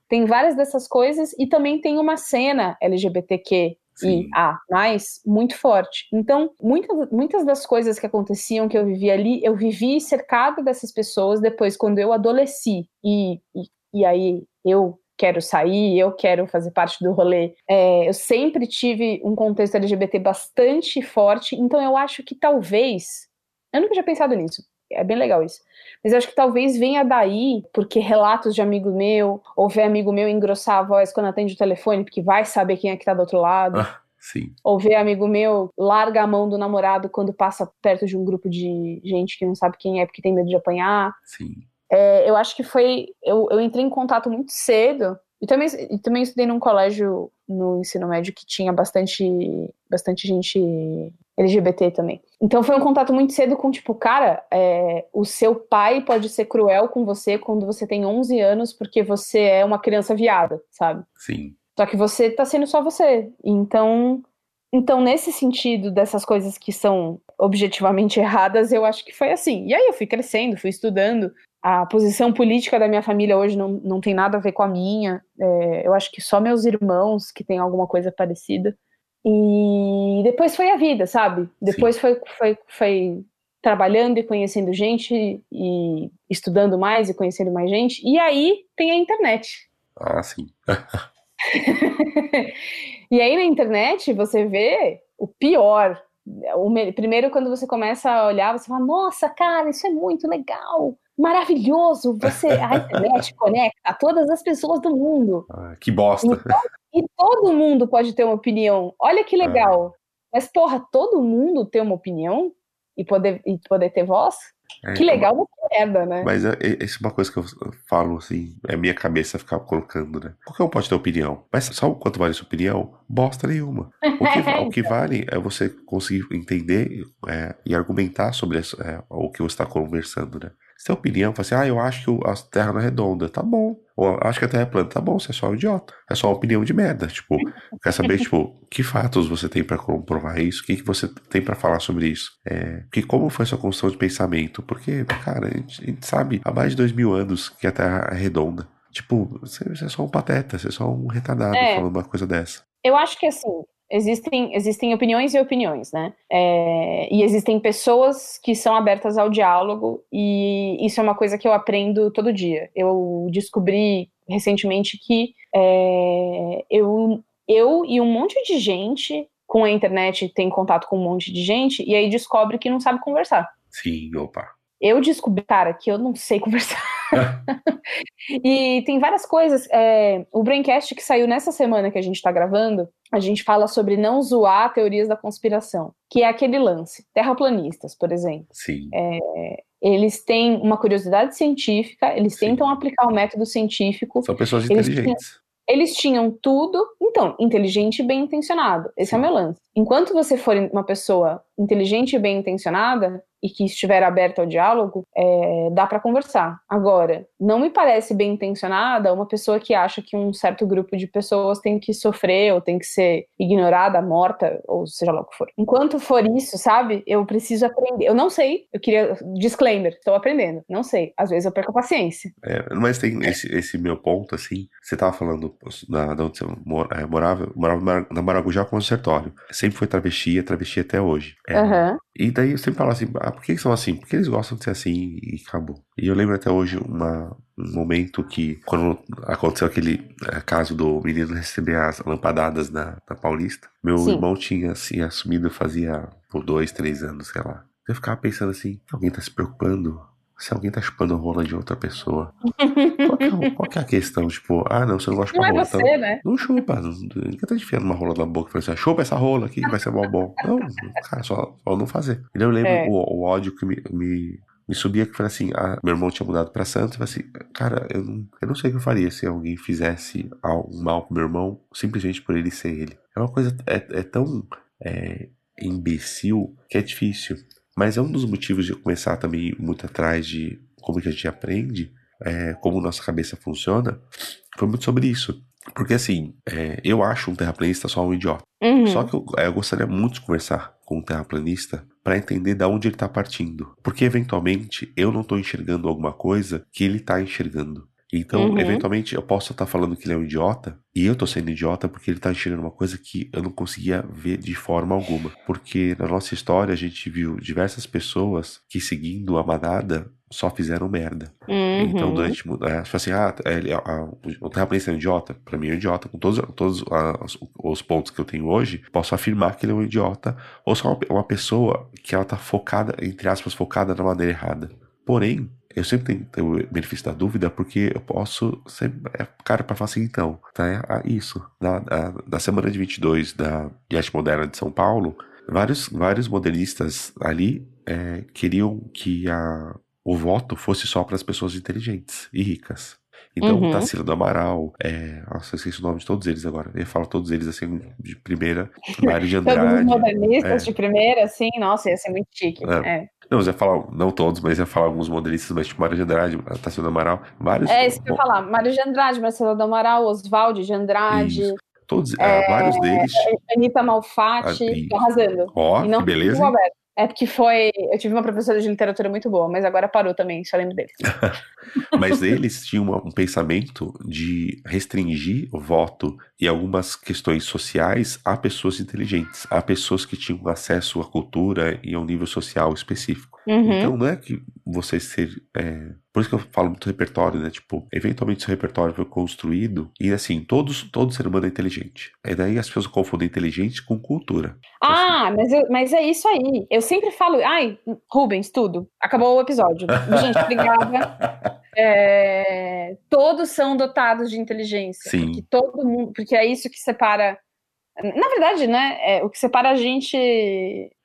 tem várias dessas coisas e também tem uma cena LGBTQ Sim. e A, mais muito forte. Então, muitas, muitas das coisas que aconteciam, que eu vivi ali, eu vivi cercada dessas pessoas depois, quando eu adolesci. E, e, e aí eu quero sair, eu quero fazer parte do rolê. É, eu sempre tive um contexto LGBT bastante forte, então eu acho que talvez. Eu nunca tinha pensado nisso. É bem legal isso. Mas acho que talvez venha daí, porque relatos de amigo meu, ou ver amigo meu engrossar a voz quando atende o telefone, porque vai saber quem é que tá do outro lado. Ah, sim. Ou ver amigo meu larga a mão do namorado quando passa perto de um grupo de gente que não sabe quem é porque tem medo de apanhar. Sim. É, eu acho que foi. Eu, eu entrei em contato muito cedo. E também, e também estudei num colégio no ensino médio que tinha bastante, bastante gente LGBT também. Então foi um contato muito cedo com, tipo, cara, é, o seu pai pode ser cruel com você quando você tem 11 anos porque você é uma criança viada, sabe? Sim. Só que você tá sendo só você. Então, então nesse sentido dessas coisas que são objetivamente erradas, eu acho que foi assim. E aí eu fui crescendo, fui estudando. A posição política da minha família hoje não, não tem nada a ver com a minha. É, eu acho que só meus irmãos que têm alguma coisa parecida. E depois foi a vida, sabe? Depois foi, foi, foi trabalhando e conhecendo gente e estudando mais e conhecendo mais gente. E aí tem a internet. Ah, sim. e aí na internet você vê o pior. O primeiro, quando você começa a olhar, você fala: Nossa, cara, isso é muito legal maravilhoso. Você, a internet conecta todas as pessoas do mundo. Ah, que bosta. Então, e todo mundo pode ter uma opinião. Olha que legal. Ah. Mas, porra, todo mundo ter uma opinião e poder, e poder ter voz? É, que legal uma merda, né? Mas é, é, isso é uma coisa que eu falo, assim, é minha cabeça ficar colocando, né? Qualquer um pode ter opinião. Mas sabe quanto vale sua opinião? Bosta nenhuma. O que, o que vale é você conseguir entender é, e argumentar sobre é, o que você está conversando, né? Tem opinião, fala assim, ah, eu acho que a Terra não é redonda. Tá bom. Ou acho que a Terra é plana. Tá bom, você é só um idiota. É só uma opinião de merda. Tipo, quer saber, tipo, que fatos você tem para comprovar isso? O que, que você tem para falar sobre isso? É, que como foi sua construção de pensamento? Porque, cara, a gente, a gente sabe há mais de dois mil anos que a Terra é redonda. Tipo, você, você é só um pateta, você é só um retardado é. falando uma coisa dessa. Eu acho que assim, existem, existem opiniões e opiniões, né? É, e existem pessoas que são abertas ao diálogo, e isso é uma coisa que eu aprendo todo dia. Eu descobri recentemente que é, eu, eu e um monte de gente com a internet tem contato com um monte de gente, e aí descobre que não sabe conversar. Sim, opa. Eu descobri, cara, que eu não sei conversar. e tem várias coisas. É, o Braincast que saiu nessa semana que a gente está gravando, a gente fala sobre não zoar teorias da conspiração, que é aquele lance. Terraplanistas, por exemplo. Sim. É, eles têm uma curiosidade científica, eles Sim. tentam aplicar o método científico. São pessoas inteligentes. Eles tinham tudo, então, inteligente e bem intencionado. Esse Sim. é o meu lance. Enquanto você for uma pessoa inteligente e bem intencionada, e que estiver aberta ao diálogo, é, dá para conversar. Agora, não me parece bem intencionada uma pessoa que acha que um certo grupo de pessoas tem que sofrer ou tem que ser ignorada, morta, ou seja lá o que for. Enquanto for isso, sabe, eu preciso aprender. Eu não sei, eu queria. Disclaimer, estou aprendendo, não sei. Às vezes eu perco a paciência. É, mas tem esse, esse, meu ponto, assim. Você tava falando da, da onde você é, morava, morava na Maragujá com o sertório. Sempre foi travesti, é travesti até hoje. É, uhum. E daí eu sempre falo assim, ah, por que são assim? Porque eles gostam de ser assim e acabou. E eu lembro até hoje uma, um momento que, quando aconteceu aquele é, caso do menino receber as lampadadas na, na Paulista, meu Sim. irmão tinha assim assumido fazia por dois, três anos, sei lá. Eu ficava pensando assim, alguém tá se preocupando se alguém tá chupando a rola de outra pessoa. Qual que, é, qual que é a questão? Tipo, ah, não, você não gosta de chupar rola. É você, então, né? Não chupa. Que tá enfiando uma rola na boca e fala assim, chupa essa rola aqui, vai ser mó bom. Não, cara, só, só não fazer. E eu lembro é. o, o, ódio que me, me, me subia que foi assim, ah, meu irmão tinha mudado pra Santos, falei assim, cara, eu não, eu não sei o que eu faria se alguém fizesse um mal pro meu irmão, simplesmente por ele ser ele. É uma coisa, é, é tão é, imbecil que é difícil. Mas é um dos motivos de eu começar também muito atrás de como que a gente aprende, é, como nossa cabeça funciona, foi muito sobre isso. Porque assim, é, eu acho um terraplanista só um idiota. Uhum. Só que eu, é, eu, gostaria muito de conversar com um terraplanista para entender de onde ele está partindo. Porque eventualmente eu não estou enxergando alguma coisa que ele está enxergando. Então, uhum. eventualmente, eu posso estar falando que ele é um idiota, e eu tô sendo idiota porque ele tá enxergando uma coisa que eu não conseguia ver de forma alguma. Porque na nossa história a gente viu diversas pessoas que, seguindo a manada, só fizeram merda. Uhum. Então, durante. É, tipo assim, ah, ele, a, a, o terraplanista é um idiota. Pra mim é um idiota. Com todos, todos as, os pontos que eu tenho hoje, posso afirmar que ele é um idiota. Ou só uma, uma pessoa que ela tá focada, entre aspas, focada na maneira errada. Porém, eu sempre tenho, o benefício da dúvida porque eu posso ser é, cara para falar assim, então, tá? É, isso. Na, na, na, semana de 22 da de arte moderna de São Paulo, vários, vários modernistas ali é, queriam que a, o voto fosse só para as pessoas inteligentes e ricas. Então, uhum. Tarsila do Amaral, é, nossa, eu esqueci o nome de todos eles agora. Eu falo todos eles assim de primeira. Mário de Andrade. todos os modernistas é. de primeira, assim, nossa, ia ser muito chique. É. é. Não, eu ia falar, não todos, mas ia falar alguns modelistas, mas tipo Mário de Andrade, Tarsila do Amaral, vários. É, isso que eu ia falar. Mário de Andrade, Marcelo do Amaral, Oswaldo de Andrade. Isso. Todos, é, vários deles. Anitta Malfatti, ah, arrasando. Ó, que beleza. É porque foi. Eu tive uma professora de literatura muito boa, mas agora parou também, só lembro deles. mas eles tinham um pensamento de restringir o voto e algumas questões sociais a pessoas inteligentes, a pessoas que tinham acesso à cultura e a um nível social específico. Uhum. Então não é que você ser. É... Por isso que eu falo muito repertório, né? Tipo, eventualmente seu repertório foi construído e assim, todos, todo ser humano é inteligente. E daí as pessoas confundem inteligente com cultura. Ah, assim. mas, eu, mas é isso aí. Eu sempre falo, ai, Rubens, tudo. Acabou o episódio. Gente, obrigada. É, todos são dotados de inteligência. Sim. Porque todo mundo. Porque é isso que separa. Na verdade, né? É, o que separa a gente.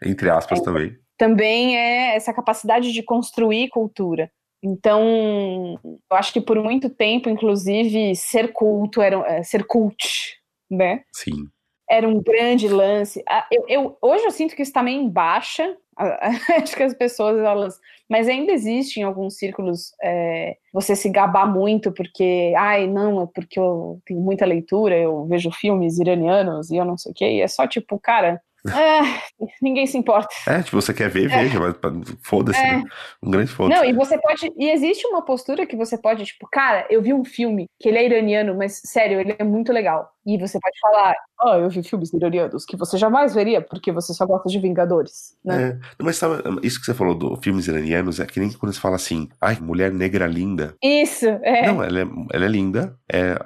Entre aspas é, também também é essa capacidade de construir cultura. Então, eu acho que por muito tempo, inclusive, ser culto era é, ser cult, né? Sim. Era um grande lance. Ah, eu, eu hoje eu sinto que isso também tá baixa. Acho que as pessoas elas, mas ainda existe em alguns círculos é, você se gabar muito porque, ai, não, é porque eu tenho muita leitura, eu vejo filmes iranianos e eu não sei o quê. E é só tipo, cara, é, ninguém se importa. É, tipo, você quer ver, é. veja, mas foda-se. É. Né? Um grande foda-se. Não, e você pode. E existe uma postura que você pode, tipo, cara, eu vi um filme que ele é iraniano, mas sério, ele é muito legal. E você pode falar, ó, oh, eu vi filmes iranianos que você jamais veria, porque você só gosta de Vingadores, né? É. Mas sabe, isso que você falou do filmes iranianos é que nem quando você fala assim, ai, mulher negra linda. Isso, é. Não, ela é, ela é linda. É,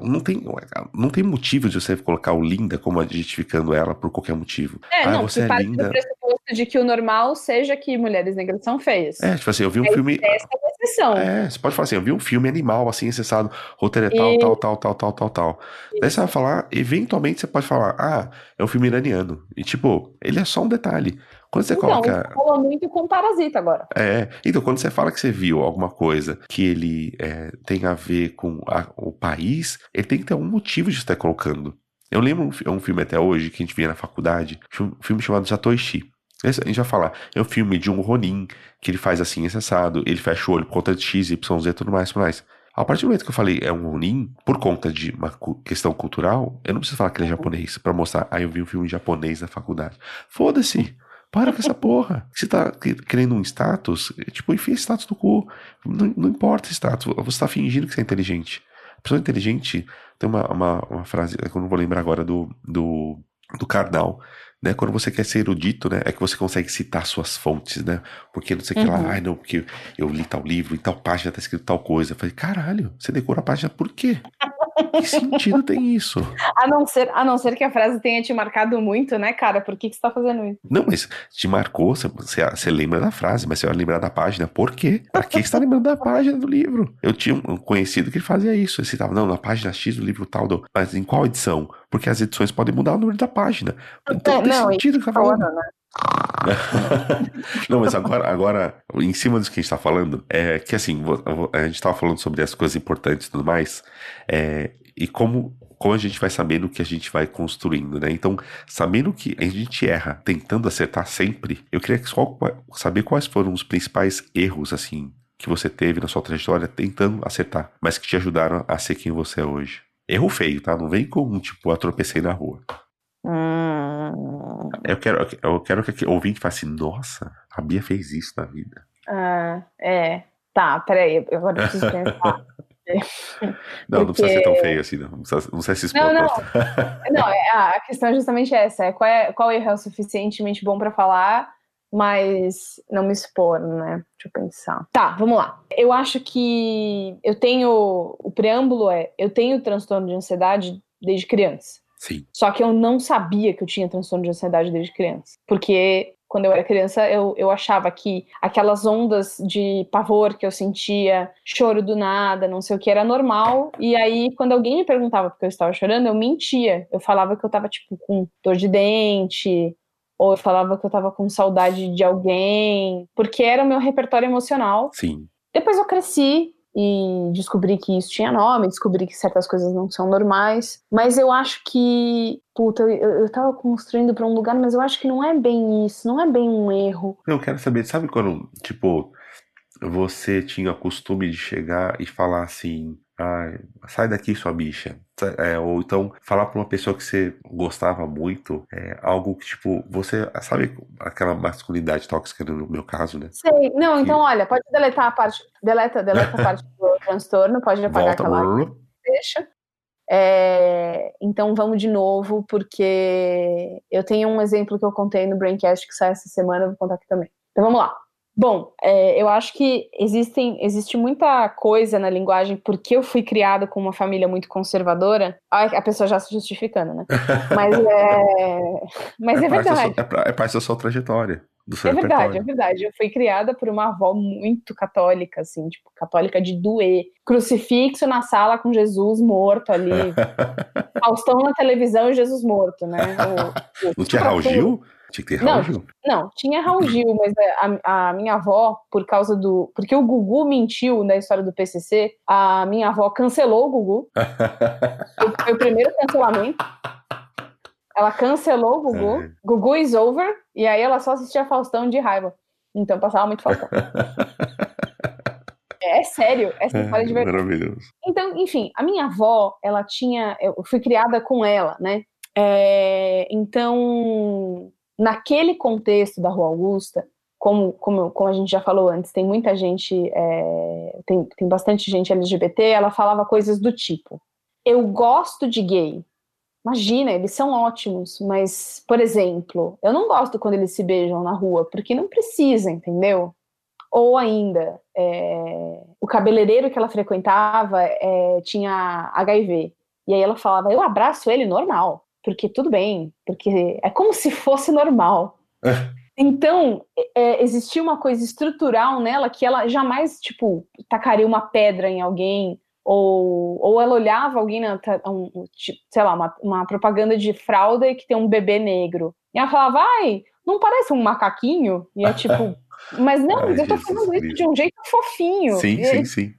não, tem, não tem motivo de você colocar o linda como adjetificando ela por qualquer motivo. É, ah, não, você é linda. do pressuposto de que o normal seja que mulheres negras são feias. É, tipo assim, eu vi um é, filme. Essa é a exceção. É, você pode falar assim, eu vi um filme animal, assim, acessado, roteiro é tal, e... tal, tal, tal, tal, tal, tal. Daí você vai falar, eventualmente você pode falar, ah, é um filme iraniano. E tipo, ele é só um detalhe. Quando você então, coloca. Falou muito com Parasita agora. É. Então, quando você fala que você viu alguma coisa que ele é, tem a ver com a, o país, ele tem que ter um motivo de estar colocando. Eu lembro um, um filme até hoje que a gente via na faculdade, um filme chamado Satoshi. A gente vai falar, é um filme de um Ronin, que ele faz assim, acessado, ele fecha o olho por conta de X, Y, Z, tudo mais, tudo mais. A partir do momento que eu falei é um Ronin, por conta de uma questão cultural, eu não preciso falar que ele é japonês para mostrar, ah, eu vi um filme japonês na faculdade. Foda-se! Para com essa porra. Você tá querendo um status? Tipo, enfia status no cu. Não, não importa status. Você tá fingindo que você é inteligente. A pessoa inteligente tem uma, uma, uma frase que eu não vou lembrar agora do, do, do Karnal. Né, quando você quer ser erudito, né, é que você consegue citar suas fontes, né? Porque não sei o uhum. que lá, uhum. ai não, porque eu li tal livro, em tal página tá escrito tal coisa. Eu falei, caralho, você decora a página por quê? Que sentido tem isso? A não, ser, a não ser que a frase tenha te marcado muito, né, cara? Por que, que você tá fazendo isso? Não, mas te marcou, você, você lembra da frase, mas você vai lembrar da página. Por quê? Pra que você tá lembrando da página do livro? Eu tinha um conhecido que ele fazia isso. Ele citava, não, na página X do livro tal, do... mas em qual edição? Porque as edições podem mudar o número da página. Então é, tem não, sentido que tá falando. Né? Não, mas agora, agora, em cima disso que a gente tá falando, é que assim, a gente tava falando sobre as coisas importantes e tudo mais, é, e como, como a gente vai sabendo que a gente vai construindo, né? Então, sabendo que a gente erra, tentando acertar sempre, eu queria só saber quais foram os principais erros, assim, que você teve na sua trajetória tentando acertar, mas que te ajudaram a ser quem você é hoje. Erro feio, tá? Não vem com, tipo, atropecei na rua. Hum. Eu quero, eu quero que o ouvinte fale assim, nossa, a Bia fez isso na vida. Ah, é. Tá, peraí, eu agora preciso pensar. não, não precisa ser tão feio assim, não. Não precisa, não precisa se expor. Não, não. não é, a questão é justamente essa: é qual, é, qual erro é o suficientemente bom para falar, mas não me expor, né? Deixa eu pensar. Tá, vamos lá. Eu acho que eu tenho. O preâmbulo é: eu tenho transtorno de ansiedade desde criança. Sim. Só que eu não sabia que eu tinha transtorno de ansiedade desde criança. Porque quando eu era criança, eu, eu achava que aquelas ondas de pavor que eu sentia, choro do nada, não sei o que, era normal. E aí, quando alguém me perguntava porque eu estava chorando, eu mentia. Eu falava que eu estava, tipo, com dor de dente, ou eu falava que eu estava com saudade de alguém, porque era o meu repertório emocional. Sim. Depois eu cresci, e descobri que isso tinha nome, descobri que certas coisas não são normais. Mas eu acho que, puta, eu, eu tava construindo para um lugar, mas eu acho que não é bem isso, não é bem um erro. Eu quero saber, sabe quando, tipo, você tinha o costume de chegar e falar assim: ah, sai daqui, sua bicha. É, ou então falar pra uma pessoa que você gostava muito, é, algo que, tipo, você sabe aquela masculinidade tóxica no meu caso, né? Sei. Não, que... então olha, pode deletar a parte. Deleta, deleta a parte do transtorno, pode apagar Volta, aquela. Deixa. É, então vamos de novo, porque eu tenho um exemplo que eu contei no Braincast que sai essa semana, eu vou contar aqui também. Então vamos lá. Bom, é, eu acho que existem, existe muita coisa na linguagem, porque eu fui criada com uma família muito conservadora, a pessoa já se justificando, né? Mas é, mas é, é verdade. Sua, é, parte da sua trajetória. Do seu é verdade, é verdade. Eu fui criada por uma avó muito católica, assim, tipo, católica de doer. Crucifixo na sala com Jesus morto ali. Faustão na televisão e Jesus morto, né? O, o, Não tinha Raul Gil? Tinha que ter Raul Não, Gil. Não, tinha Raul Gil, mas é, a, a minha avó, por causa do. Porque o Gugu mentiu na história do PCC, a minha avó cancelou o Gugu. Foi- o primeiro cancelamento. Ela cancelou o Gugu. É. Gugu is over. E aí ela só assistia Faustão de raiva. Então passava muito Faustão. É, sério, essa história de verdade. Maravilhoso. Então, enfim, a minha avó, ela tinha. Eu fui criada com ela, né? É, então, naquele contexto da Rua Augusta, como, como, como a gente já falou antes, tem muita gente, é, tem, tem bastante gente LGBT, ela falava coisas do tipo: Eu gosto de gay. Imagina, eles são ótimos, mas, por exemplo, eu não gosto quando eles se beijam na rua, porque não precisa, entendeu? Ou ainda, é, o cabeleireiro que ela frequentava é, tinha HIV. E aí ela falava, eu abraço ele normal, porque tudo bem, porque é como se fosse normal. Então, é, existia uma coisa estrutural nela que ela jamais, tipo, tacaria uma pedra em alguém, ou, ou ela olhava alguém, na, um, tipo, sei lá, uma, uma propaganda de fralda e que tem um bebê negro. E ela falava, ai, não parece um macaquinho? E é tipo, mas não, Ai, mas eu tô falando isso de um jeito fofinho. Sim, e, sim, sim.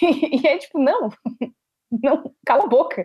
e é tipo, não, não, cala a boca.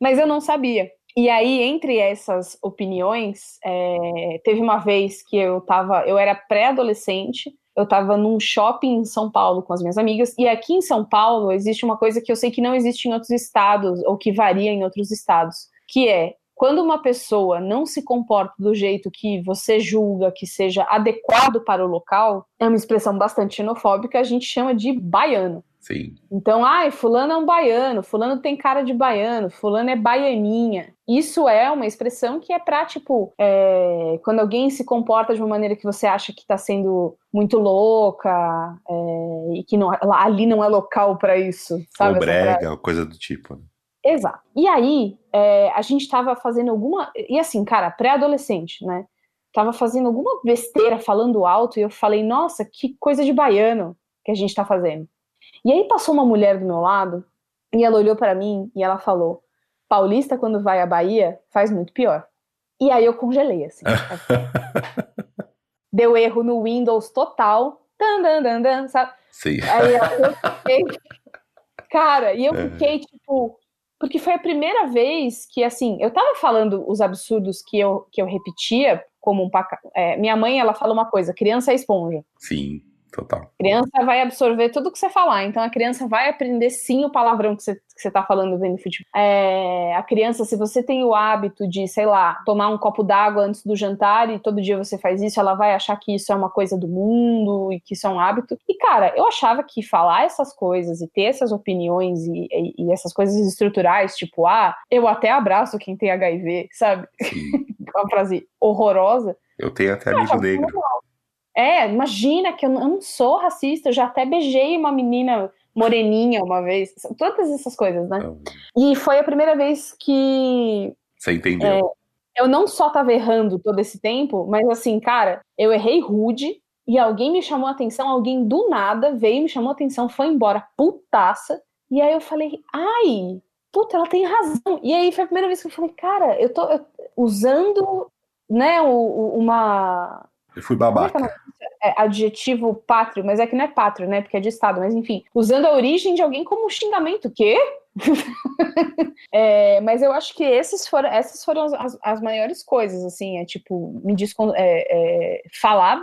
Mas eu não sabia. E aí, entre essas opiniões, é, teve uma vez que eu tava, eu era pré-adolescente, eu tava num shopping em São Paulo com as minhas amigas, e aqui em São Paulo existe uma coisa que eu sei que não existe em outros estados, ou que varia em outros estados, que é quando uma pessoa não se comporta do jeito que você julga que seja adequado para o local, é uma expressão bastante xenofóbica, a gente chama de baiano. Sim. Então, ai, fulano é um baiano, fulano tem cara de baiano, fulano é baianinha. Isso é uma expressão que é pra, tipo, é, quando alguém se comporta de uma maneira que você acha que tá sendo muito louca é, e que não, ali não é local pra isso, sabe? Ou brega, coisa do tipo. né? Exato. E aí, é, a gente tava fazendo alguma. E assim, cara, pré-adolescente, né? Tava fazendo alguma besteira falando alto e eu falei, nossa, que coisa de baiano que a gente tá fazendo. E aí passou uma mulher do meu lado e ela olhou pra mim e ela falou: Paulista, quando vai à Bahia, faz muito pior. E aí eu congelei, assim. Deu erro no Windows total. Tan, dan, dan, dan, sabe? Sim. Aí eu fiquei. Cara, e eu fiquei tipo. Porque foi a primeira vez que, assim, eu tava falando os absurdos que eu, que eu repetia, como um paca... é, minha mãe, ela fala uma coisa: criança é esponja. Sim, total. Criança vai absorver tudo que você falar, então a criança vai aprender sim o palavrão que você, que você tá falando vendo futebol. É, a criança, se você tem o hábito de, sei lá, tomar um copo d'água antes do jantar e todo dia você faz isso, ela vai achar que isso é uma coisa do mundo e que isso é um hábito. E, cara, eu achava que falar essas coisas e ter essas opiniões e, e- e essas coisas estruturais, tipo, ah, eu até abraço quem tem HIV, sabe? Sim. Uma frase horrorosa. Eu tenho até Eu amigo negro. normal. É, imagina que eu não sou racista, eu já até beijei uma menina moreninha uma vez, todas essas coisas, né? E foi a primeira vez que Você entendeu? eu não só tava errando todo esse tempo, mas assim, cara, eu errei rude e alguém me chamou a atenção, alguém do nada veio, me chamou a atenção, foi embora, putaça. E aí eu falei, ai, puta, ela tem razão. E aí foi a primeira vez que eu falei, cara, eu tô eu- usando, né, o- o- uma Eu fui é é babaca. É, adjetivo pátrio, mas é que não é pátrio, né? Porque é de Estado, mas enfim, usando a origem de alguém como um xingamento, quê? É, mas eu acho que esses foram, essas foram as, as maiores coisas, assim, é tipo, me descon... é, é, falar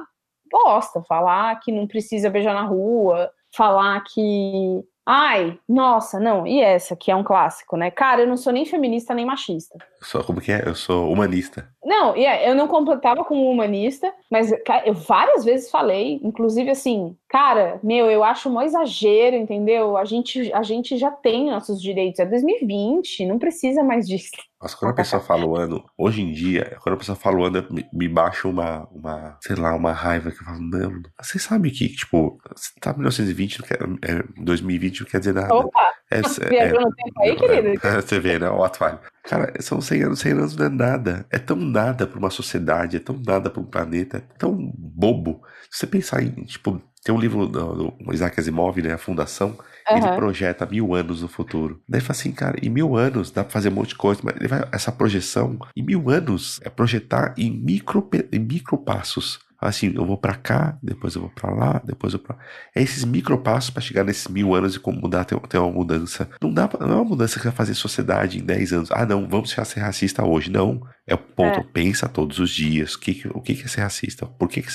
bosta, falar que não precisa beijar na rua, falar que. Ai, nossa, não, e essa que é um clássico, né? Cara, eu não sou nem feminista nem machista. Sou, como que é? Eu sou humanista. Não, e é, eu não completava como humanista, mas eu várias vezes falei, inclusive assim, cara, meu, eu acho um exagero, entendeu? A gente, a gente já tem nossos direitos, é 2020, não precisa mais disso. Mas quando a pessoa fala o ano, hoje em dia, quando a pessoa fala o ano, me, me baixa uma, uma, sei lá, uma raiva que eu falo, não, você sabe que, tipo, tá 1920, não quer, é, 2020 não quer dizer nada. Opa, É, viajou no tempo aí, querido? é, você vê, né? O atalho. Cara, são 100 anos, 100 anos não é nada. É tão nada pra uma sociedade, é tão nada pra um planeta, é tão bobo. Se você pensar em, tipo, tem um livro do, do Isaac Asimov, né, A Fundação, Uhum. Ele projeta mil anos no futuro. Daí fala assim, cara, em mil anos dá pra fazer um monte de coisa, mas vai, essa projeção, em mil anos, é projetar em micro, em micro passos assim, eu vou para cá, depois eu vou para lá, depois eu para É esses micropassos para chegar nesses mil anos e como mudar, ter, ter uma mudança. Não dá pra, não é uma mudança que vai fazer sociedade em 10 anos. Ah, não, vamos ser racista hoje. Não. É o ponto. É. Pensa todos os dias. O que, o que é ser racista? Por que, que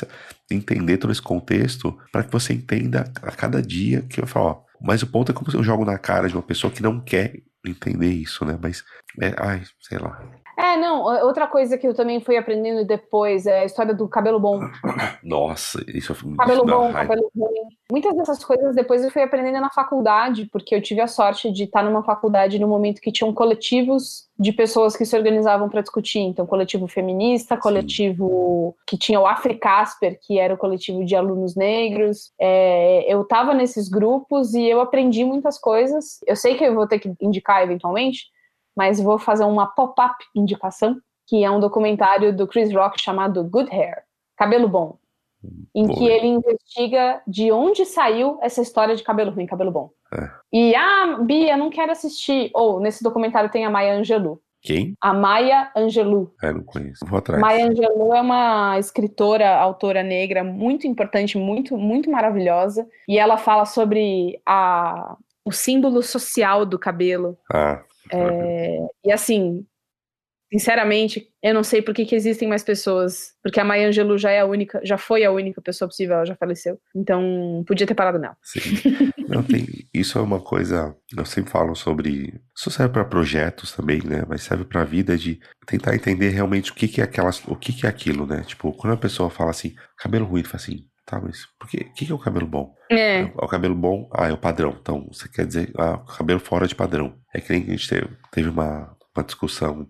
entender todo esse contexto para que você entenda a cada dia que eu falo, ó, mas o ponto é como eu jogo na cara de uma pessoa que não quer entender isso, né? Mas, é, ai, sei lá. É, não, outra coisa que eu também fui aprendendo depois é a história do cabelo bom. Nossa, isso foi muito Cabelo bom, raiva. cabelo ruim. Muitas dessas coisas depois eu fui aprendendo na faculdade, porque eu tive a sorte de estar numa faculdade no momento que tinham coletivos de pessoas que se organizavam para discutir. Então, coletivo feminista, coletivo Sim. que tinha o Africasper, que era o coletivo de alunos negros. É, eu estava nesses grupos e eu aprendi muitas coisas. Eu sei que eu vou ter que indicar eventualmente, mas vou fazer uma pop-up indicação, que é um documentário do Chris Rock chamado Good Hair, Cabelo Bom, em Boa. que ele investiga de onde saiu essa história de cabelo ruim, cabelo bom. É. E, ah, Bia, não quero assistir. Ou, nesse documentário tem a Maya Angelou. Quem? A Maya Angelou. É, não conheço. Vou atrás. Maya Angelou é uma escritora, autora negra muito importante, muito, muito maravilhosa. E ela fala sobre a, o símbolo social do cabelo. Ah. É, e assim, sinceramente, eu não sei por que, que, existem mais pessoas, porque a Maya Angelou já é a única, já foi a única pessoa possível, ela já faleceu. Então, podia ter parado nela. Sim. Não, tem, isso é uma coisa, eu sempre falo sobre, isso serve para projetos também, né? Mas serve para a vida de tentar entender realmente o que, que é aquelas, o que, que é aquilo, né? Tipo, quando a pessoa fala assim, cabelo ruim, fala assim, Tá, mas por que, que, que é o cabelo bom? É. é. O cabelo bom, ah, é o padrão. Então, você quer dizer, ah, o cabelo fora de padrão. É que nem a gente teve, teve uma, uma discussão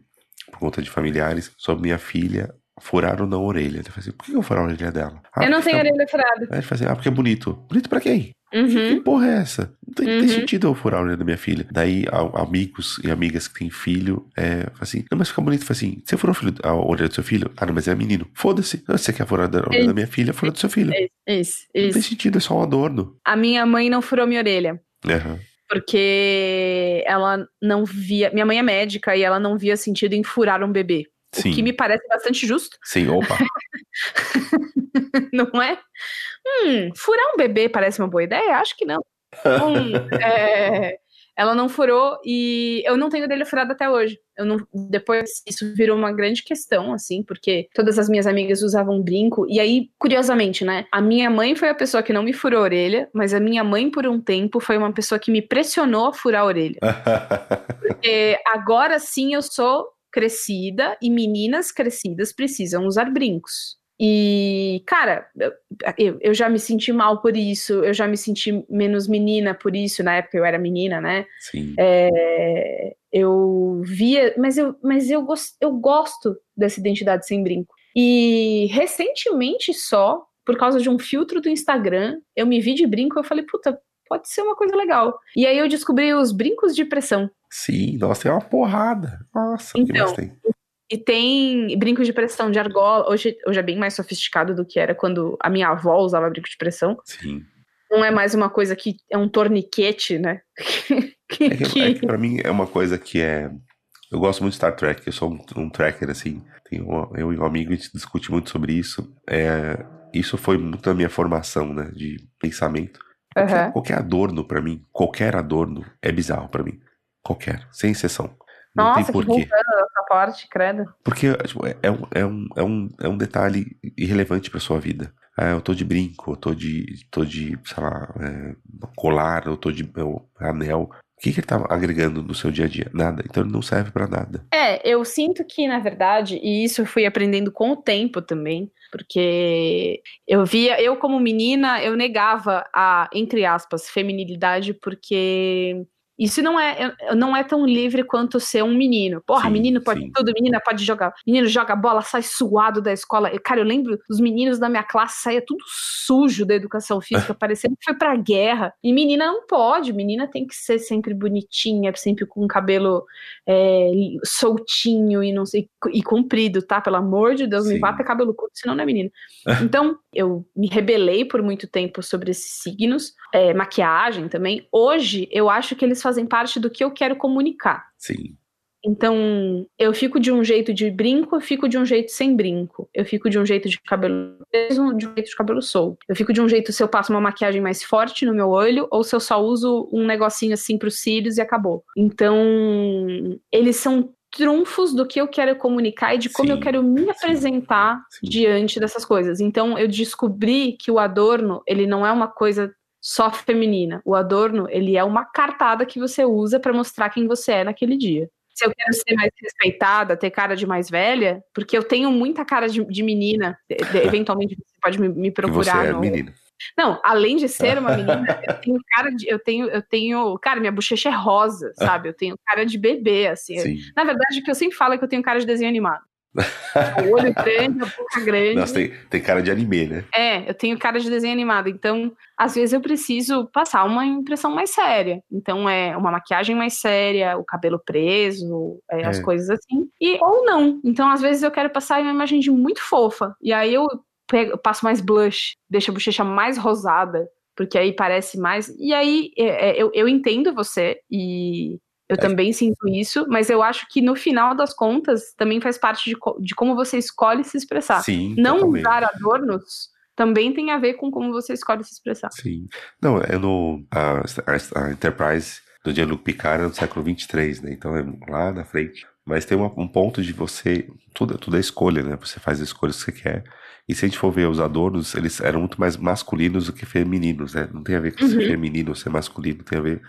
por conta de familiares sobre minha filha furar ou não a orelha. Eu falei assim, por que eu furar a orelha dela? Ah, eu não tenho tá... orelha furada. Aí ele falou assim, ah, porque é bonito. Bonito pra quem? Uhum. Que porra é essa? Não tem, uhum. tem, sentido eu furar a orelha da minha filha. Daí, amigos e amigas que têm filho, é, assim, não, mas fica bonito. Fala assim, você furou a orelha do seu filho? Ah, não, mas é menino. Foda-se. Você quer furar a orelha da minha filha, fura do seu filho. Isso, isso. Não tem sentido, é só um adorno. A minha mãe não furou minha orelha. Uhum. Porque ela não via. Minha mãe é médica e ela não via sentido em furar um bebê. Sim. O que me parece bastante justo. Sim, opa. não é? Hum, furar um bebê parece uma boa ideia? Acho que não. Hum, é, ela não furou e eu não tenho orelha furada até hoje. Eu não, depois isso virou uma grande questão, assim, porque todas as minhas amigas usavam brinco. E aí, curiosamente, né? A minha mãe foi a pessoa que não me furou a orelha, mas a minha mãe, por um tempo, foi uma pessoa que me pressionou a furar a orelha. porque agora sim eu sou crescida e meninas crescidas precisam usar brincos. E, cara, eu, eu já me senti mal por isso, eu já me senti menos menina por isso, na época eu era menina, né? Sim. É, eu via, mas eu, mas eu, gost, eu gosto dessa identidade sem brinco. E recentemente só, por causa de um filtro do Instagram, eu me vi de brinco e eu falei, puta, pode ser uma coisa legal. E aí eu descobri os brincos de pressão. Sim, nossa, tem uma porrada. Nossa, então, que mais tem? E tem brincos de pressão de argola. Hoje, hoje é bem mais sofisticado do que era quando a minha avó usava brinco de pressão. Sim. Não é mais uma coisa que é um torniquete, né? que, é, que, é que pra mim é uma coisa que é. Eu gosto muito de Star Trek, eu sou um, um tracker, assim. Tenho, eu e um amigo, a gente discute muito sobre isso. É, isso foi muito da minha formação, né? De pensamento. Qualquer, uhum. qualquer adorno para mim, qualquer adorno é bizarro para mim. Qualquer, sem exceção. Não Nossa, tem porquê. que essa parte, credo. Porque tipo, é, é, um, é, um, é, um, é um detalhe irrelevante pra sua vida. Ah, eu tô de brinco, eu tô de, tô de sei lá, é, colar, eu tô de meu, anel. O que, que ele tá agregando no seu dia a dia? Nada. Então ele não serve para nada. É, eu sinto que, na verdade, e isso eu fui aprendendo com o tempo também, porque eu via, eu como menina, eu negava a, entre aspas, feminilidade, porque Isso não é, não é tão livre quanto ser um menino. Porra, sim, menino pode sim. tudo, menina pode jogar. Menino joga bola, sai suado da escola. Cara, eu lembro os meninos da minha classe saía tudo sujo da educação física, parecendo que foi pra guerra. E menina não pode, menina tem que ser sempre bonitinha, sempre com cabelo é, soltinho e não sei, e comprido, tá? Pelo amor de Deus, sim. me ter cabelo curto, senão não é menina. Então, eu me rebelei por muito tempo sobre esses signos, é, maquiagem também. Hoje, eu acho que eles fazem parte do que eu quero comunicar. Sim. Então, eu fico de um jeito de brinco, eu fico de um jeito sem brinco. Eu fico de um jeito de cabelo preso, de um jeito de cabelo solto. Eu fico de um jeito se eu passo uma maquiagem mais forte no meu olho, ou se eu só uso um negocinho assim pros cílios e acabou. Então, eles são trunfos do que eu quero comunicar e de como sim, eu quero me apresentar sim. diante dessas coisas. Então, eu descobri que o adorno, ele não é uma coisa só feminina. O adorno, ele é uma cartada que você usa para mostrar quem você é naquele dia. Se eu quero ser mais respeitada, ter cara de mais velha, porque eu tenho muita cara de, de menina, de, de, eventualmente você pode me, me procurar. você é menina. Não, além de ser uma menina, eu tenho cara de. Eu tenho, eu tenho. Cara, minha bochecha é rosa, sabe? Eu tenho cara de bebê, assim. Sim. Na verdade, o que eu sempre falo é que eu tenho cara de desenho animado. O olho grande, a boca grande. Nossa, tem, tem cara de anime, né? É, eu tenho cara de desenho animado. Então, às vezes eu preciso passar uma impressão mais séria. Então, é uma maquiagem mais séria, o cabelo preso, é, é. as coisas assim. E, ou não. Então, às vezes eu quero passar uma imagem de muito fofa. E aí eu, pego, eu passo mais blush, deixo a bochecha mais rosada. Porque aí parece mais. E aí é, é eu, eu entendo você e eu é. também sinto isso, mas eu acho que no final das contas também faz parte de, de como você escolhe se expressar. Sim. Não totalmente. usar adornos também tem a ver com como você escolhe se expressar. Sim. Não, é no. A, a Enterprise do Jean-Luc Picard é no século 23, né? Então é lá na frente. Mas tem uma, um ponto de você. Tudo, tudo é escolha, né? Você faz as escolhas que você quer. E se a gente for ver os adornos, eles eram muito mais masculinos do que femininos, né? Não tem a ver com uhum. ser feminino ou ser masculino, tem a ver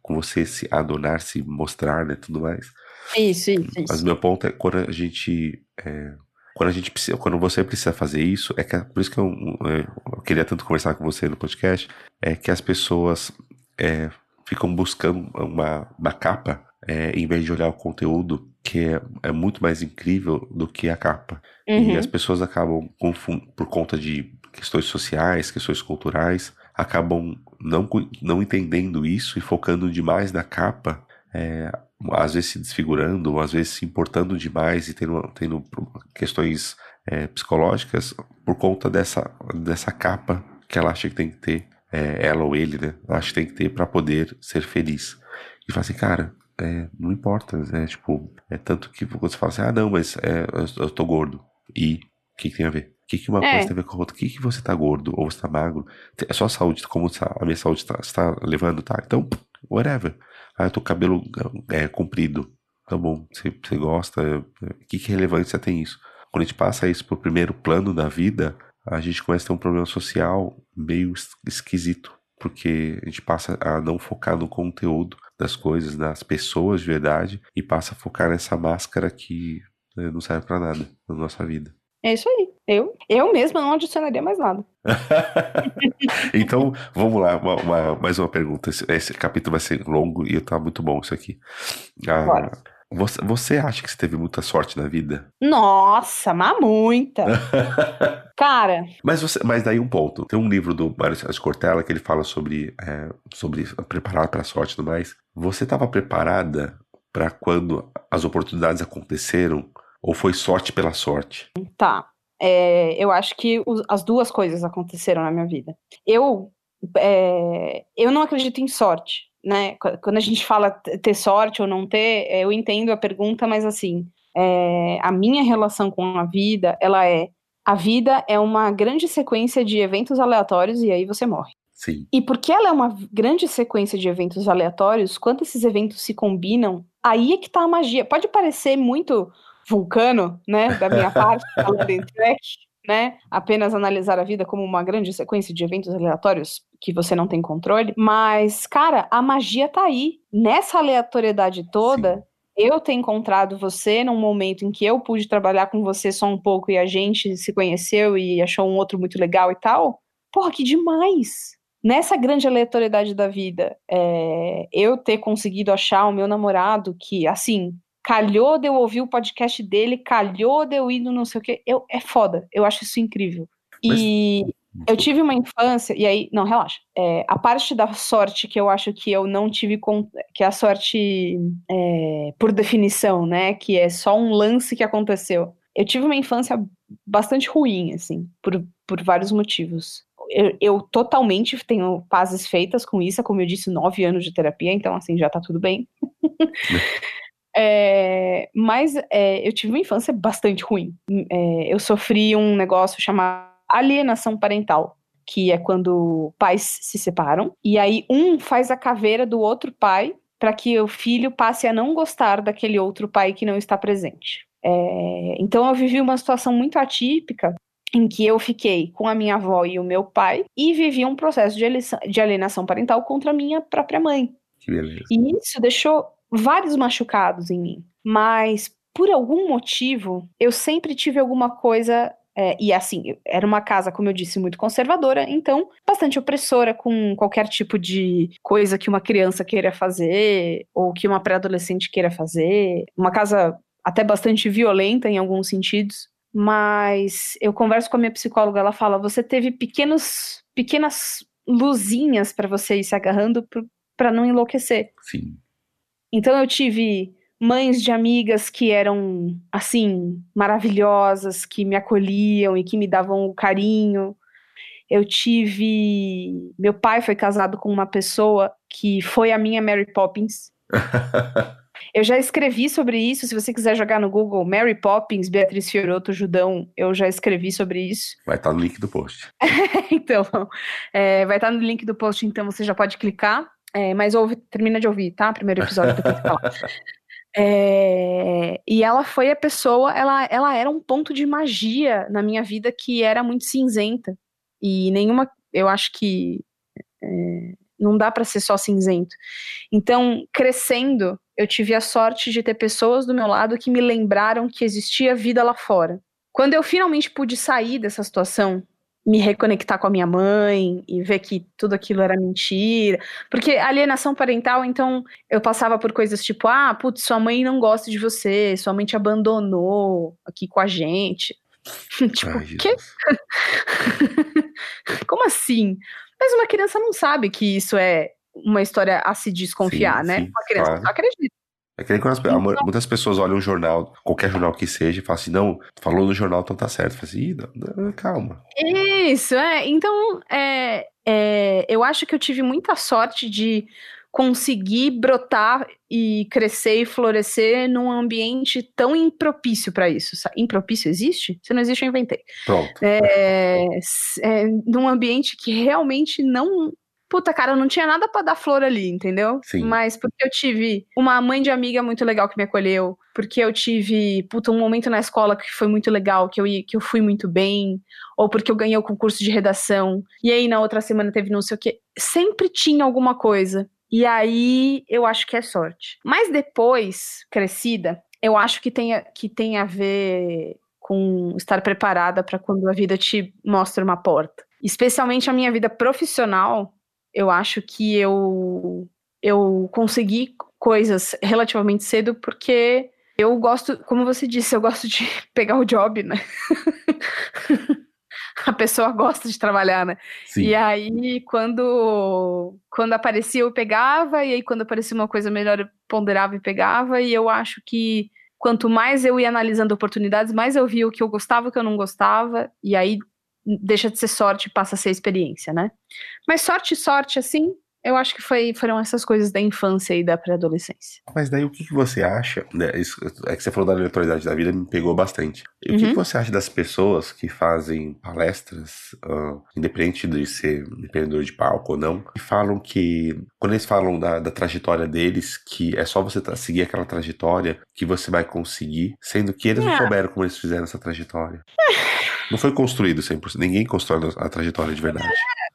com você se adornar, se mostrar, né, tudo mais. Isso, isso, isso. Mas meu ponto é quando a gente é, quando a gente precisa, quando você precisa fazer isso, é que por isso que eu, é, eu, queria tanto conversar com você no podcast, é que as pessoas é, ficam buscando uma, uma capa é, em vez de olhar o conteúdo que é, é muito mais incrível do que a capa. Uhum. E as pessoas acabam por conta de questões sociais, questões culturais, acabam não, não entendendo isso e focando demais na capa, é, às vezes se desfigurando, ou às vezes se importando demais e tendo, tendo questões é, psicológicas por conta dessa, dessa capa que ela acha que tem que ter, é, ela ou ele, né? Acha que tem que ter para poder ser feliz. E fala assim, cara, é, não importa, né? Tipo, é tanto que você fala assim, ah, não, mas é, eu, eu tô gordo. E o que, que tem a ver? O que, que uma é. coisa tem a ver com a outra? O que, que você tá gordo ou você tá magro? É só a saúde, como a minha saúde está tá levando, tá? Então, whatever. Ah, eu tô com cabelo é, comprido. Tá bom, você, você gosta. Que, que relevância tem isso? Quando a gente passa isso pro primeiro plano da vida, a gente começa a ter um problema social meio esquisito. Porque a gente passa a não focar no conteúdo das coisas, nas pessoas de verdade, e passa a focar nessa máscara que né, não serve para nada na nossa vida. É isso aí. Eu, eu mesma não adicionaria mais nada. então, vamos lá, uma, uma, mais uma pergunta. Esse, esse, capítulo vai ser longo e tá muito bom isso aqui. Ah, você, você acha que você teve muita sorte na vida? Nossa, mas muita. Cara. Mas, você, mas daí um ponto. Tem um livro do Mário Sérgio Cortella que ele fala sobre, é, sobre preparar para a sorte e tudo mais. Você estava preparada para quando as oportunidades aconteceram? Ou foi sorte pela sorte? Tá. É, eu acho que os, as duas coisas aconteceram na minha vida. Eu, é, eu não acredito em sorte, né? Quando a gente fala ter sorte ou não ter, é, eu entendo a pergunta, mas assim, é, a minha relação com a vida, ela é a vida é uma grande sequência de eventos aleatórios e aí você morre. Sim. E porque ela é uma grande sequência de eventos aleatórios, quando esses eventos se combinam, aí é que tá a magia. Pode parecer muito vulcano, né, da minha parte, falando em track, né, apenas analisar a vida como uma grande sequência de eventos aleatórios que você não tem controle, mas, cara, a magia tá aí. Nessa aleatoriedade toda, Sim. eu ter encontrado você num momento em que eu pude trabalhar com você só um pouco e a gente se conheceu e achou um outro muito legal e tal, porra, que demais! nessa grande aleatoriedade da vida, é, eu ter conseguido achar o meu namorado que, assim, calhou de eu ouvir o podcast dele, calhou de eu ir no não sei o que, eu, é foda, eu acho isso incrível. Mas... E eu tive uma infância, e aí, não, relaxa. É, a parte da sorte que eu acho que eu não tive, que é a sorte é, por definição, né? Que é só um lance que aconteceu. Eu tive uma infância bastante ruim, assim, por, por vários motivos. Eu, eu, totalmente tenho pazes feitas com isso, como eu disse, nove anos de terapia, então assim, já tá tudo bem. é, mas é, eu tive uma infância bastante ruim. É, eu sofri um negócio chamado alienação parental, que é quando pais se separam, e aí um faz a caveira do outro pai para que o filho passe a não gostar daquele outro pai que não está presente. É, então eu vivi uma situação muito atípica em que eu fiquei com a minha avó e o meu pai e vivi um processo de alienação parental contra a minha própria mãe. Que beleza. E isso deixou vários machucados em mim. Mas por algum motivo, eu sempre tive alguma coisa é, e assim, era uma casa, como eu disse, muito conservadora, então bastante opressora com qualquer tipo de coisa que uma criança queira fazer ou que uma pré-adolescente queira fazer. Uma casa até bastante violenta em alguns sentidos. Mas eu converso com a minha psicóloga, ela fala: você teve pequenos, pequenas luzinhas para você ir se agarrando para não enlouquecer. Sim. Então eu tive mães de amigas que eram, assim, maravilhosas, que me acolhiam e que me davam o carinho. Eu tive. Meu pai foi casado com uma pessoa que foi a minha Mary Poppins. eu já escrevi sobre isso. Se você quiser jogar no Google Mary Poppins, Beatriz Fioroto, Judão, eu já escrevi sobre isso. Vai estar no link do post. então, é, vai estar no link do post, então você já pode clicar. É, mas ouve, termina de ouvir, tá? Primeiro episódio do que falar. É, e ela foi a pessoa, ela, ela era um ponto de magia na minha vida que era muito cinzenta. E nenhuma, eu acho que é, não dá para ser só cinzento. Então, crescendo, eu tive a sorte de ter pessoas do meu lado que me lembraram que existia vida lá fora. Quando eu finalmente pude sair dessa situação, me reconectar com a minha mãe e ver que tudo aquilo era mentira. Porque alienação parental, então, eu passava por coisas tipo, ah, putz, sua mãe não gosta de você, sua mãe te abandonou aqui com a gente. tipo, Ai, quê? Como assim? Mas uma criança não sabe que isso é uma história a se desconfiar, sim, né? Sim, uma criança claro. só acredita. É que nem quando as, então, muitas pessoas olham um jornal, qualquer jornal que seja, e falam assim, não, falou no jornal, então tá certo. Fala assim, não, não, calma. Isso, é. Então, é, é, eu acho que eu tive muita sorte de conseguir brotar e crescer e florescer num ambiente tão impropício para isso. Impropício existe? Se não existe, eu inventei. Pronto. É, é, num ambiente que realmente não puta, cara, eu não tinha nada para dar flor ali, entendeu? Sim. Mas porque eu tive uma mãe de amiga muito legal que me acolheu, porque eu tive, puta, um momento na escola que foi muito legal, que eu, que eu fui muito bem, ou porque eu ganhei o concurso de redação, e aí na outra semana teve não sei o quê. Sempre tinha alguma coisa. E aí eu acho que é sorte. Mas depois, crescida, eu acho que tem, que tem a ver com estar preparada para quando a vida te mostra uma porta. Especialmente a minha vida profissional, eu acho que eu eu consegui coisas relativamente cedo porque eu gosto, como você disse, eu gosto de pegar o job, né? a pessoa gosta de trabalhar, né? Sim. E aí, quando, quando aparecia, eu pegava, e aí, quando aparecia uma coisa melhor, eu ponderava e pegava, e eu acho que quanto mais eu ia analisando oportunidades, mais eu via o que eu gostava e o que eu não gostava, e aí deixa de ser sorte e passa a ser experiência, né? Mas sorte, sorte, assim, eu acho que foi, foram essas coisas da infância e da pré-adolescência. Mas daí o que, que você acha? Né, isso, é que você falou da neutralidade da vida, me pegou bastante. E uhum. o que, que, você acha das pessoas que fazem palestras, uh, independente de ser empreendedor de palco ou não, e falam que, quando eles falam da, da trajetória deles, que é só você seguir aquela trajetória que você vai conseguir, sendo que eles é. não souberam como eles fizeram essa trajetória. Não foi construído 100%. Ninguém constrói a trajetória de verdade.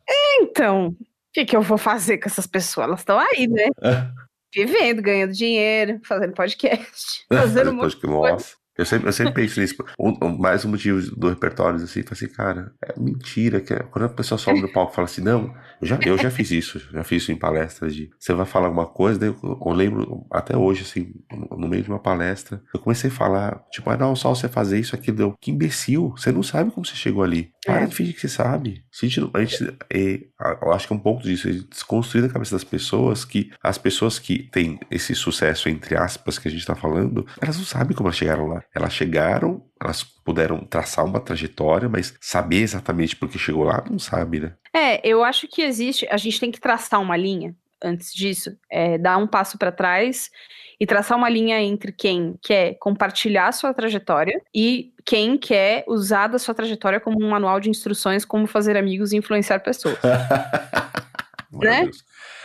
É, então, o que, que eu vou fazer com essas pessoas? Elas estão aí, né? É. Vivendo, ganhando dinheiro, fazendo podcast, fazendo coisa. Eu sempre, eu sempre penso nisso. Um, mais um motivo do repertório, assim, assim, cara, é mentira. Que é, quando a pessoa sobe no palco e fala assim, não, já, eu já fiz isso, já fiz isso em palestras de você vai falar alguma coisa, daí eu, eu lembro até hoje, assim, no meio de uma palestra, eu comecei a falar, tipo, ah, não, só você fazer isso aqui, deu. Que imbecil, você não sabe como você chegou ali. Para é. de fingir que você sabe. A gente, a gente é, eu acho que é um pouco disso, é desconstruir na cabeça das pessoas que as pessoas que têm esse sucesso, entre aspas, que a gente tá falando, elas não sabem como elas chegaram lá. Elas chegaram, elas puderam traçar uma trajetória, mas saber exatamente por que chegou lá, não sabe, né? É, eu acho que existe, a gente tem que traçar uma linha antes disso, é, dar um passo para trás e traçar uma linha entre quem quer compartilhar a sua trajetória e quem quer usar da sua trajetória como um manual de instruções como fazer amigos e influenciar pessoas. né?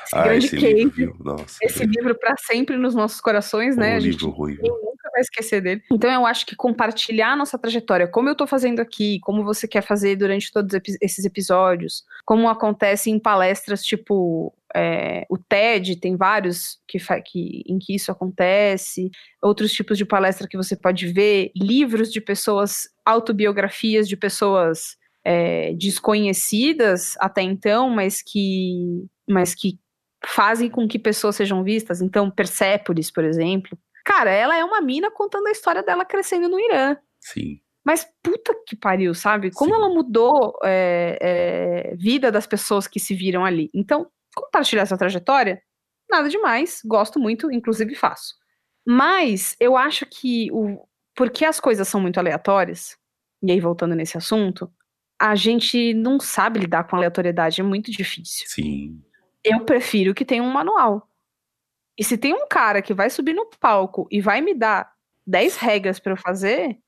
Esse ah, grande esse case. Livro, Nossa, esse livro para sempre nos nossos corações, né? Um a gente livro ruim, nunca vai esquecer dele. Então eu acho que compartilhar a nossa trajetória, como eu tô fazendo aqui, como você quer fazer durante todos esses episódios, como acontece em palestras tipo é, o TED tem vários que, que, em que isso acontece, outros tipos de palestra que você pode ver, livros de pessoas, autobiografias de pessoas é, desconhecidas até então, mas que, mas que fazem com que pessoas sejam vistas. Então, Persépolis, por exemplo. Cara, ela é uma mina contando a história dela crescendo no Irã. Sim. Mas puta que pariu, sabe? Como Sim. ela mudou é, é, vida das pessoas que se viram ali. Então, compartilhar essa trajetória, nada demais. Gosto muito, inclusive faço. Mas eu acho que o porque as coisas são muito aleatórias, e aí voltando nesse assunto, a gente não sabe lidar com aleatoriedade, é muito difícil. Sim eu prefiro que tenha um manual. E se tem um cara que vai subir no palco e vai me dar 10 regras para eu fazer,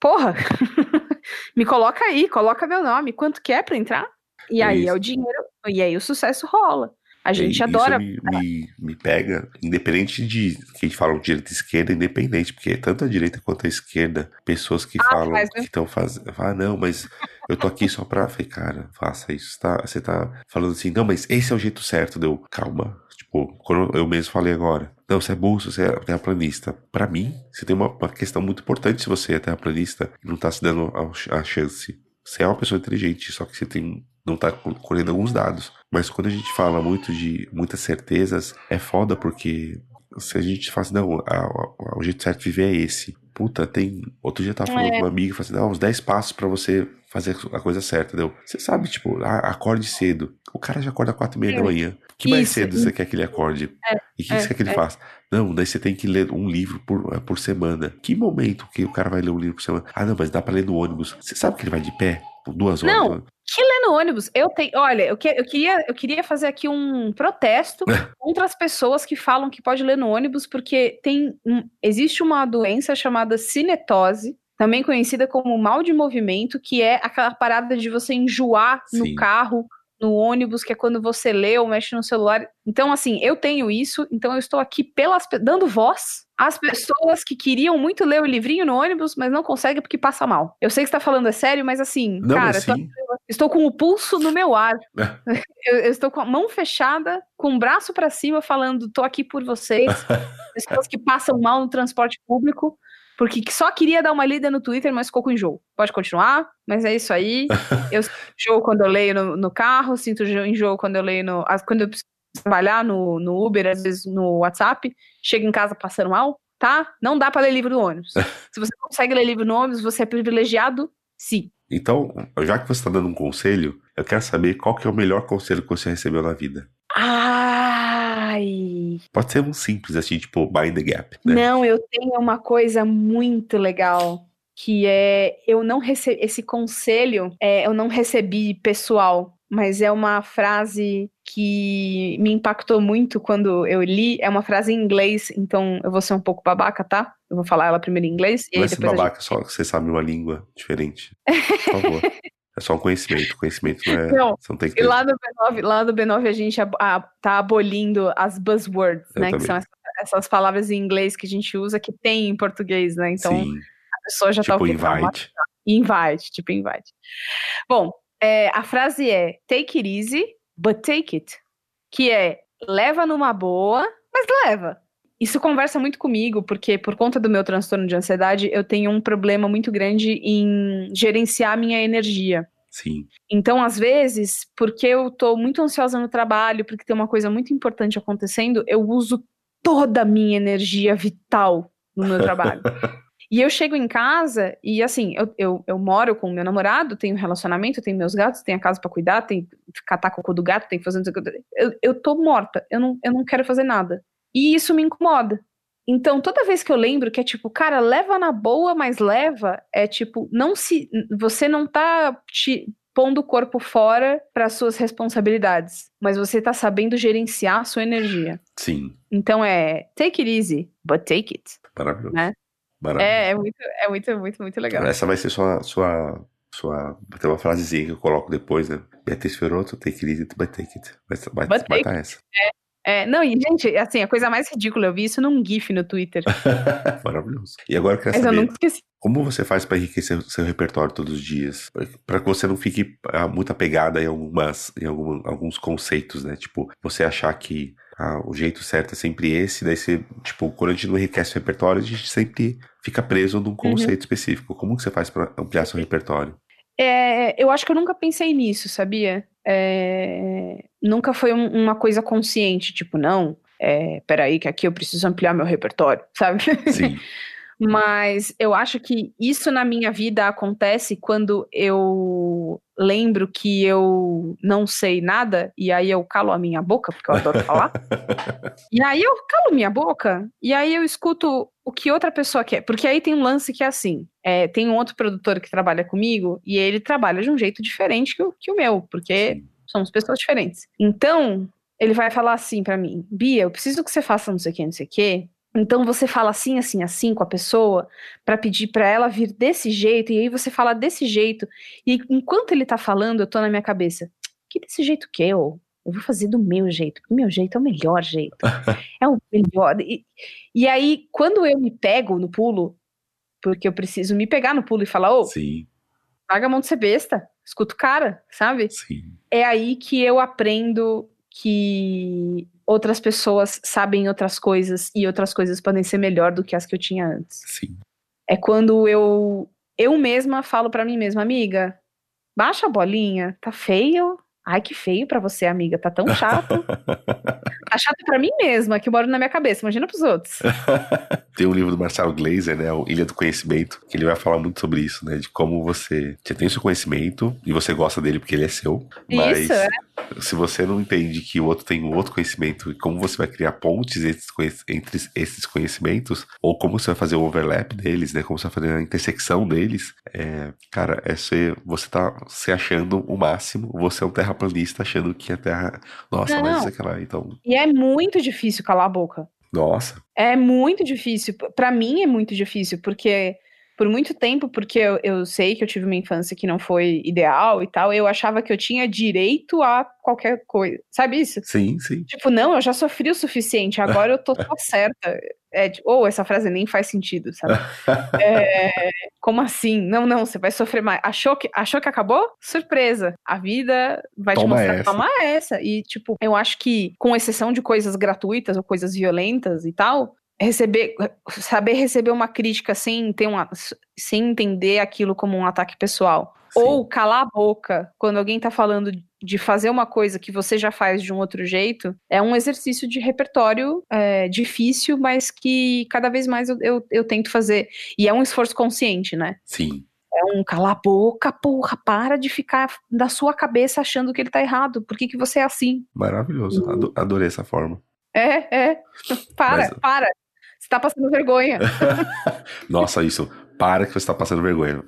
porra, me coloca aí, coloca meu nome, quanto que é pra entrar? E é aí isso. é o dinheiro, e aí o sucesso rola. A gente isso adora. Me, me, me, pega, independente de que a gente fala direita e esquerda, independente, porque tanto a direita quanto a esquerda, pessoas que ah, falam que estão fazendo. Ah, não, mas eu tô aqui só pra. Falei, cara, faça isso. Tá? Você tá falando assim, não, mas esse é o jeito certo. Deu, calma. Tipo, quando eu mesmo falei agora. Não, você é burro, você é terraplanista. Para mim, você tem uma, uma, questão muito importante se você é terraplanista e não tá se dando a, a chance. Você é uma pessoa inteligente, só que você tem não tá colhendo alguns dados. Mas quando a gente fala muito de muitas certezas, é foda porque se a gente fala assim, não, a, a, o jeito certo de viver é esse. Puta, tem. Outro dia eu tava falando é. com uma amiga, falando assim, não, uns 10 passos para você fazer a coisa certa, entendeu? Você sabe, tipo, acorde cedo. O cara já acorda às 4 e meia é. da manhã. Que mais Isso. cedo você quer que ele acorde? É. E o que é. você quer que ele é. faça? Não, daí você tem que ler um livro por, por semana. Que momento que o cara vai ler um livro por semana? Ah, não, mas dá pra ler no ônibus. Você sabe que ele vai de pé? Por duas horas? Não, que lê no ônibus. Eu tenho, olha, eu, que, eu, queria, eu queria fazer aqui um protesto contra as pessoas que falam que pode ler no ônibus, porque tem um, existe uma doença chamada cinetose, também conhecida como mal de movimento, que é aquela parada de você enjoar Sim. no carro no ônibus, que é quando você lê ou mexe no celular. Então, assim, eu tenho isso, então eu estou aqui pelas, dando voz às pessoas que queriam muito ler o livrinho no ônibus, mas não conseguem porque passa mal. Eu sei que você está falando é sério, mas assim, não, cara, assim... Estou com o pulso no meu ar. É. eu, eu, estou com a mão fechada, com o braço para cima, falando: tô aqui por vocês. pessoas que passam mal no transporte público porque só queria dar uma lida no Twitter, mas ficou com enjoo. Pode continuar, mas é isso aí. Eu sinto enjoo quando eu leio no, no, carro, sinto enjoo quando eu leio no. Quando eu preciso trabalhar no, no Uber, às vezes no WhatsApp, chego em casa passando mal, tá? Não dá para ler livro no ônibus. Se você consegue ler livro no ônibus, você é privilegiado, sim. Então, já que você está dando um conselho, eu quero saber qual que é o melhor conselho que você recebeu na vida. Ai. Pode ser um simples, assim, tipo, Bind the Gap. Né? Não, eu tenho uma coisa muito legal. Que é, eu não recebi, esse conselho, é, eu não recebi pessoal, mas é uma frase que me impactou muito quando eu li. É uma frase em inglês, então eu vou ser um pouco babaca, tá? Eu vou falar ela primeiro em inglês. Não e é ser babaca, gente... só que você sabe uma língua diferente. Por favor. É só um conhecimento. Conhecimento não é. Não, não tem que e lá no, B9, lá no B9 a gente a, a, tá abolindo as buzzwords, Eu né? Também. Que são essas, essas, palavras em inglês que a gente usa que tem em português, né? Então Sim. a pessoa já tipo tá invite. Invite, tipo invite. Bom, é, a frase é take it easy, but take it. Que é leva numa boa, mas leva. Isso conversa muito comigo, porque por conta do meu transtorno de ansiedade, eu tenho um problema muito grande em gerenciar a minha energia. Sim. Então, às vezes, porque eu tô muito ansiosa no trabalho, porque tem uma coisa muito importante acontecendo, eu uso toda a minha energia vital no meu trabalho. E eu chego em casa e, assim, eu, eu, eu moro com o meu namorado, tenho relacionamento, tenho meus gatos, tenho a casa para cuidar, tenho que catar cocô do gato, tenho que fazer. Eu, eu tô morta, eu não, eu não quero fazer nada. E isso me incomoda. Então, toda vez que eu lembro que é tipo, cara, leva na boa, mas leva, é tipo, não se. Você não tá te pondo o corpo fora para suas responsabilidades, mas você tá sabendo gerenciar a sua energia. Sim. Então é take it easy, but take it. Maravilhoso. Né? Maravilhoso. É, é muito, é muito, muito, muito legal. Essa vai ser sua, sua, sua. Tem uma frasezinha que eu coloco depois, né? Beatriz Fiorotto, take it easy, but take it. Vai, vai, But vai take tá essa. É, não, e gente, assim, a coisa mais ridícula, eu vi isso num GIF no Twitter. Maravilhoso. E agora eu quero Mas eu saber, nunca esqueci. como você faz para enriquecer o seu repertório todos os dias? Para que você não fique ah, muito apegada em, algumas, em algum- alguns conceitos, né? Tipo, você achar que ah, o jeito certo é sempre esse, daí você, tipo, quando a gente não enriquece o repertório, a gente sempre fica preso num conceito específico. Como que você faz para ampliar seu repertório? É, eu acho que eu nunca pensei nisso, sabia? É, nunca foi um- uma coisa consciente, tipo, não, é, peraí, que aqui eu preciso ampliar meu repertório, sabe? Sim, Mas eu acho que isso na minha vida acontece quando eu lembro que eu não sei nada e aí eu calo a minha boca, porque eu adoro falar. E aí eu calo minha boca e aí eu escuto o que outra pessoa quer. Porque aí tem um lance que é assim: é, tem um outro produtor que trabalha comigo e ele trabalha de um jeito diferente que o, que o meu, porque Sim. Somos pessoas diferentes. Então, ele vai falar assim pra mim: Bia, eu preciso que você faça não sei o que, não sei o que. Então você fala assim, assim, assim com a pessoa pra pedir pra ela vir desse jeito e aí você fala desse jeito e enquanto ele tá falando eu tô na minha cabeça que desse jeito que eu eu vou fazer do meu jeito, porque o meu jeito é o melhor jeito, é o melhor. E, e aí quando eu me pego no pulo, porque eu preciso me pegar no pulo e falar, ô, sim, larga a mão de ser besta, escuta o cara, sabe? sim. é aí que eu aprendo que outras pessoas sabem outras coisas e outras coisas podem ser melhor do que as que eu tinha antes. Sim. É quando eu eu mesma falo pra mim mesma, amiga, baixa a bolinha, tá feio. Ai, que feio pra você, amiga, tá tão chato. tá chato pra mim mesma, que mora na minha cabeça, imagina pros outros. Tem um livro do Marcelo Gleiser, né, o Ilha do Conhecimento, que ele vai falar muito sobre isso, né, de como você, você tem o seu conhecimento e você gosta dele porque ele é seu, mas Isso, é. se você não entende que o outro tem um outro conhecimento e como você vai criar pontes entre, esses conhecimentos, ou como você vai fazer o overlap deles, né, como você vai fazer a intersecção deles, é, cara, é ser, você tá se achando o máximo, você é um terraplanista achando que a Terra, nossa, mas Não. isso aqui lá, então, E é muito difícil calar a boca. Nossa, É muito difícil. Pra mim é muito difícil, porque por muito tempo, porque eu, eu sei que eu tive uma infância que não foi ideal e tal, eu achava que eu tinha direito a qualquer coisa. Sabe isso? sim, sim. Tipo, não, eu já sofri o suficiente, agora eu tô, tô certa. É, ou essa frase nem faz sentido, sabe? É, como assim? Não, não, você vai sofrer mais. Achou que, achou que acabou? Surpresa. A vida vai te Toma mostrar. essa. Toma essa. E, tipo, eu acho que, com exceção de coisas gratuitas ou coisas violentas e tal, receber, saber receber uma crítica sem ter uma, sem entender aquilo como um ataque pessoal. Sim. Ou calar a boca quando alguém tá falando de fazer uma coisa que você já faz de um outro jeito, é um exercício de repertório é, difícil, mas que cada vez mais eu, eu, eu tento fazer. E é um esforço consciente, né? Sim. É um calar a boca, porra, para de ficar da sua cabeça achando que ele tá errado. Por que, que você é assim? Maravilhoso. Ado- Adorei essa forma. É, é. Para, Mas- para. Você tá passando vergonha. Nossa, isso. Para que você está passando vergonha.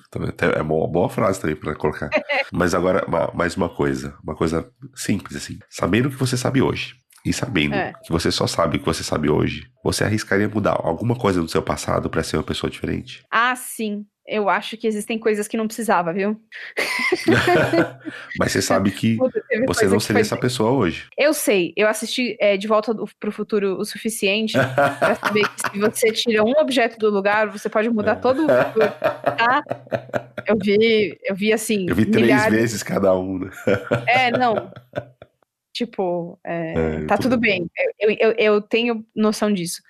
É uma boa frase também para colocar. Mas agora, ma- mais uma coisa. Uma coisa simples, assim. Sabendo o que você sabe hoje. E sabendo É. que você só sabe o que você sabe hoje, você arriscaria mudar alguma coisa do seu passado para ser uma pessoa diferente? Ah, sim. Eu acho que existem coisas que não precisava, viu? Mas você sabe que Puta, você não seria essa pessoa hoje. Eu sei, eu assisti é, De Volta do, pro Futuro o suficiente pra saber que se você tira um objeto do lugar, você pode mudar todo o futuro, tá? Eu vi, eu vi assim, Eu vi três milhares. vezes cada um. né? É, não. Tipo, é, É, tá tudo tudo bem. Eu, eu, eu tenho noção disso.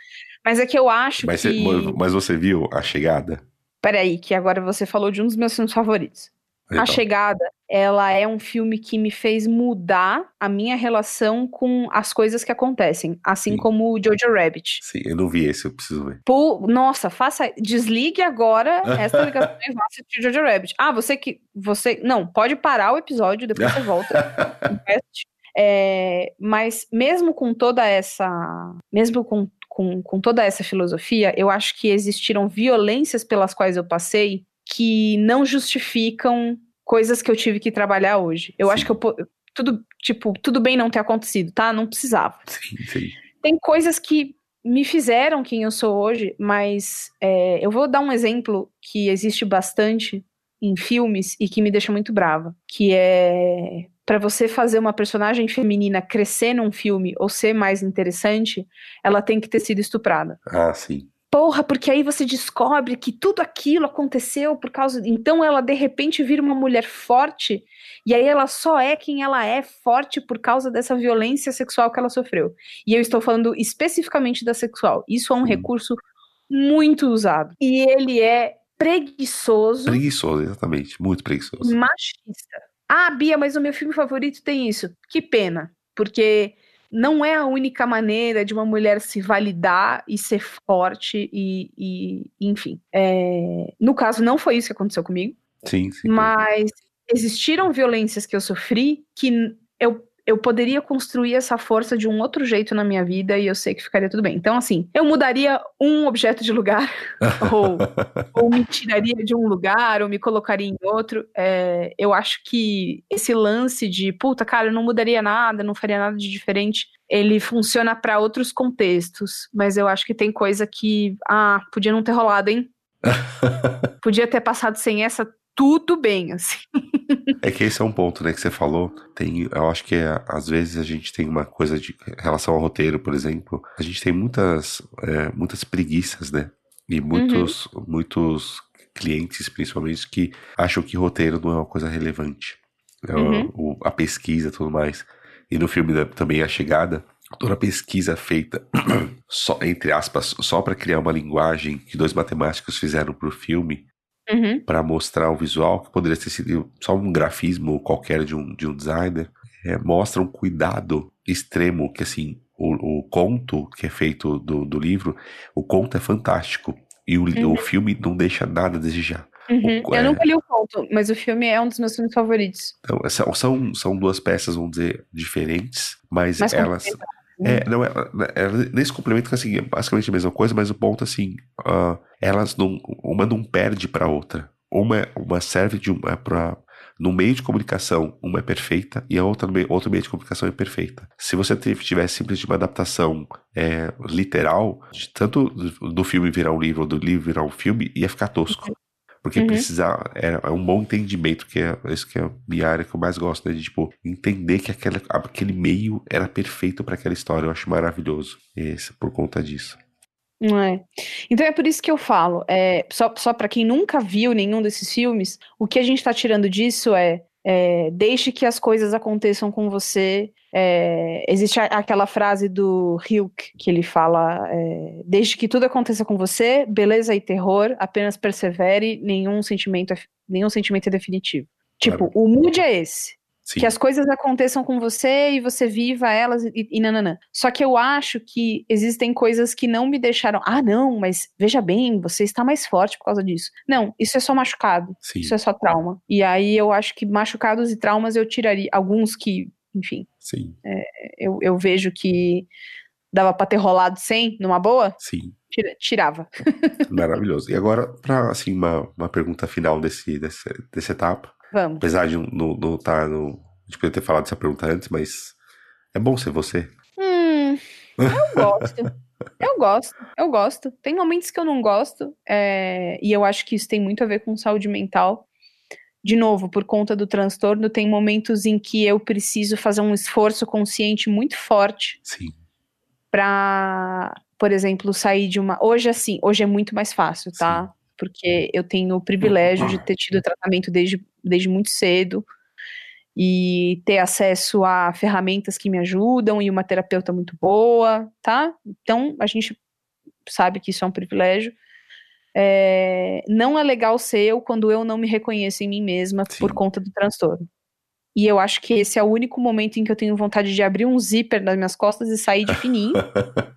Mas é que eu acho Mas, que. você, mas você viu a chegada? Peraí, que agora você falou de um dos meus filmes favoritos. Então, A Chegada, ela é um filme que me fez mudar a minha relação com as coisas que acontecem, assim Sim. como o Jojo Rabbit. Sim, eu não vi esse, eu preciso ver. Pô, nossa, faça, desligue agora essa ligação e vá assistir Jojo Rabbit. Ah, você que, você, não, pode parar o episódio, depois você volta. É, mas mesmo com toda essa, mesmo com, com, com toda essa filosofia, eu acho que existiram violências pelas quais eu passei que não justificam coisas que eu tive que trabalhar hoje. Eu Sim. acho que eu, tudo, tipo, tudo bem não ter acontecido, tá? Não precisava sim, sim. tem coisas que me fizeram quem eu sou hoje, mas é, eu vou dar um exemplo que existe bastante em filmes e que me deixa muito brava, que é para você fazer uma personagem feminina crescer num filme ou ser mais interessante, ela tem que ter sido estuprada. Ah, sim. Porra, porque aí você descobre que tudo aquilo aconteceu por causa. Então ela de repente vira uma mulher forte, e aí ela só é quem ela é, forte por causa dessa violência sexual que ela sofreu. E eu estou falando especificamente da sexual. Isso é um Hum. recurso muito usado. E ele é preguiçoso, Preguiçoso, exatamente. Muito preguiçoso. machista. Ah, Bia, mas o meu filme favorito tem isso. Que pena, porque não é a única maneira de uma mulher se validar e ser forte e, e- enfim. É, No caso, não foi isso que aconteceu comigo, Sim, sim. mas existiram violências que eu sofri que eu, eu poderia construir essa força de um outro jeito na minha vida e eu sei que ficaria tudo bem. Então, assim, eu mudaria um objeto de lugar ou ou me tiraria de um lugar, ou me colocaria em outro. É, eu acho que esse lance de, puta, cara, eu não mudaria nada, não faria nada de diferente, ele funciona para outros contextos. Mas eu acho que tem coisa que, ah, podia não ter rolado, hein? Podia ter passado sem essa, tudo bem, assim. É que esse é um ponto, né, que você falou. Tem, eu acho que é, às vezes a gente tem uma coisa de em relação ao roteiro, por exemplo. A gente tem muitas, é, muitas preguiças, né? E muitos, muitos clientes, principalmente, que acham que roteiro não é uma coisa relevante. É, o- Uhum. o- a pesquisa e tudo mais. E no filme também a chegada, toda a pesquisa feita só entre aspas só para criar uma linguagem que dois matemáticos fizeram pro filme Uhum. para mostrar o visual, que poderia ter sido só um grafismo qualquer de um, de um designer, é, mostra um cuidado extremo que, assim, o, o conto que é feito do, do livro, o conto é fantástico. E o, Uhum. o filme não deixa nada a desejar. Uhum. O- Eu é- nunca li o conto, mas o filme é um dos meus filmes favoritos. Então, são, são, são duas peças, vamos dizer, diferentes, mas, Mas elas. É, não, é, é, nesse complemento, assim, é basicamente a mesma coisa, mas o ponto, assim, ah, elas não. Uma não perde pra outra. Uma, uma serve de uma pra. No meio de comunicação, uma é perfeita e a outra no meio, outro meio de comunicação é perfeita. Se você tivesse simplesmente uma adaptação é, literal, de tanto do, do filme virar um livro ou do livro virar um filme, ia ficar tosco. Porque Uhum. precisar, é, é um bom entendimento, que é isso que é a minha área que eu mais gosto, né? De, tipo, entender que aquela, aquele meio era perfeito para aquela história. Eu acho maravilhoso. Esse, por conta disso. É. Então é por isso que eu falo, é, só, só para quem nunca viu nenhum desses filmes, o que a gente está tirando disso é, é, deixe que as coisas aconteçam com você. É, existe a- aquela frase do Hilke que ele fala: é, deixe que tudo aconteça com você, beleza e terror, apenas persevere, nenhum sentimento é, nenhum sentimento é definitivo. Tipo, Claro. o mood é esse. Sim. Que as coisas aconteçam com você e você viva elas e, e nananã. Só que eu acho que existem coisas que não me deixaram. Ah, não, mas veja bem, você está mais forte por causa disso. Não, isso é só machucado. Sim. Isso é só trauma. E aí eu acho que machucados e traumas eu tiraria. Alguns que, enfim, Sim. eu, eu vejo que dava pra ter rolado sem, numa boa, Sim. tira- tirava. Maravilhoso. E agora, para assim, uma, uma pergunta final desse, desse, dessa etapa. Vamos. Apesar de não não tá no. A gente podia ter falado essa pergunta antes, mas é bom ser você. Hum, eu gosto. Eu gosto, eu gosto. Tem momentos que eu não gosto, é, e eu acho que isso tem muito a ver com saúde mental. De novo, por conta do transtorno, tem momentos em que eu preciso fazer um esforço consciente muito forte Sim. para, por exemplo, sair de uma. Hoje, assim, hoje é muito mais fácil, tá? Porque eu tenho o privilégio de ter tido tratamento desde, desde muito cedo e ter acesso a ferramentas que me ajudam e uma terapeuta muito boa, tá? Então, a gente sabe que isso é um privilégio. É, não é legal ser eu quando eu não me reconheço em mim mesma Sim. por conta do transtorno. E eu acho que esse é o único momento em que eu tenho vontade de abrir um zíper nas minhas costas e sair de fininho.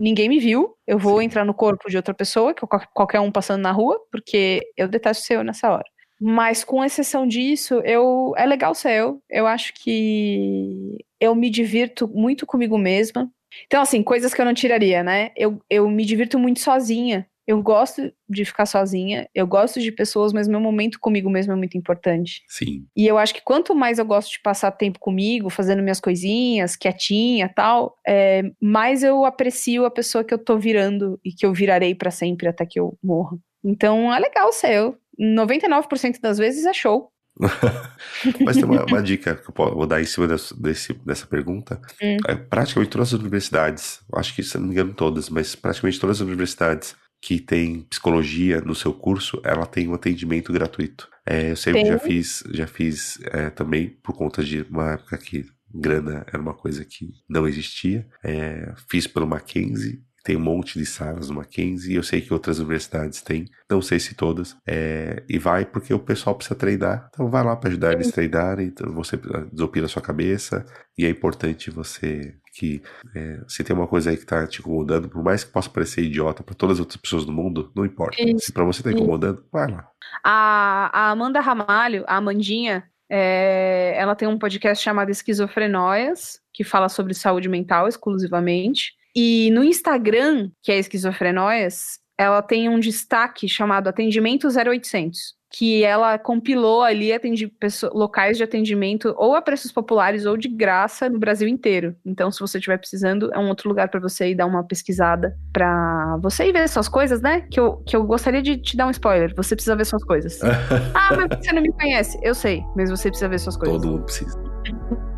Ninguém me viu, eu vou Sim. entrar no corpo de outra pessoa, que qualquer um passando na rua, porque eu detesto ser eu nessa hora. Mas com exceção disso, eu é legal ser eu. Eu acho que eu me divirto muito comigo mesma. Então, assim, coisas que eu não tiraria, né? Eu, eu me divirto muito sozinha. Eu gosto de ficar sozinha, eu gosto de pessoas, mas meu momento comigo mesmo é muito importante. Sim. E eu acho que quanto mais eu gosto de passar tempo comigo, fazendo minhas coisinhas, quietinha tal, é, mais eu aprecio a pessoa que eu tô virando e que eu virarei para sempre até que eu morra. Então é legal ser eu. 99% das vezes é show. Mas tem uma, uma, dica que eu vou dar em cima desse, dessa pergunta. Hum. É, praticamente todas as universidades, acho que se não me engano todas, mas praticamente todas as universidades que tem psicologia no seu curso, ela tem um atendimento gratuito. É, eu sempre já fiz, já fiz é, também por conta de uma época que grana era uma coisa que não existia. É, fiz pelo Mackenzie tem um monte de salas no Mackenzie, e eu sei que outras universidades têm, não sei se todas, é, e vai porque o pessoal precisa treinar, então vai lá para ajudar eles a treinarem, então você desopila a sua cabeça, e é importante você que é, se tem uma coisa aí que tá te incomodando, por mais que possa parecer idiota para todas as outras pessoas do mundo, não importa. Isso. Se para você tá incomodando, vai lá. A, a Amanda Ramalho, a Amandinha, é, ela tem um podcast chamado Esquizofrenóias, que fala sobre saúde mental exclusivamente. E no Instagram, que é Esquizofrenóias, ela tem um destaque chamado Atendimento 0800, que ela compilou ali atendi, locais de atendimento ou a preços populares ou de graça no Brasil inteiro. Então, se você estiver precisando, é um outro lugar para você ir dar uma pesquisada para você ir ver suas coisas, né? Que eu, que eu gostaria de te dar um spoiler. Você precisa ver suas coisas. ah, mas você não me conhece. Eu sei, mas você precisa ver suas coisas. Todo mundo precisa.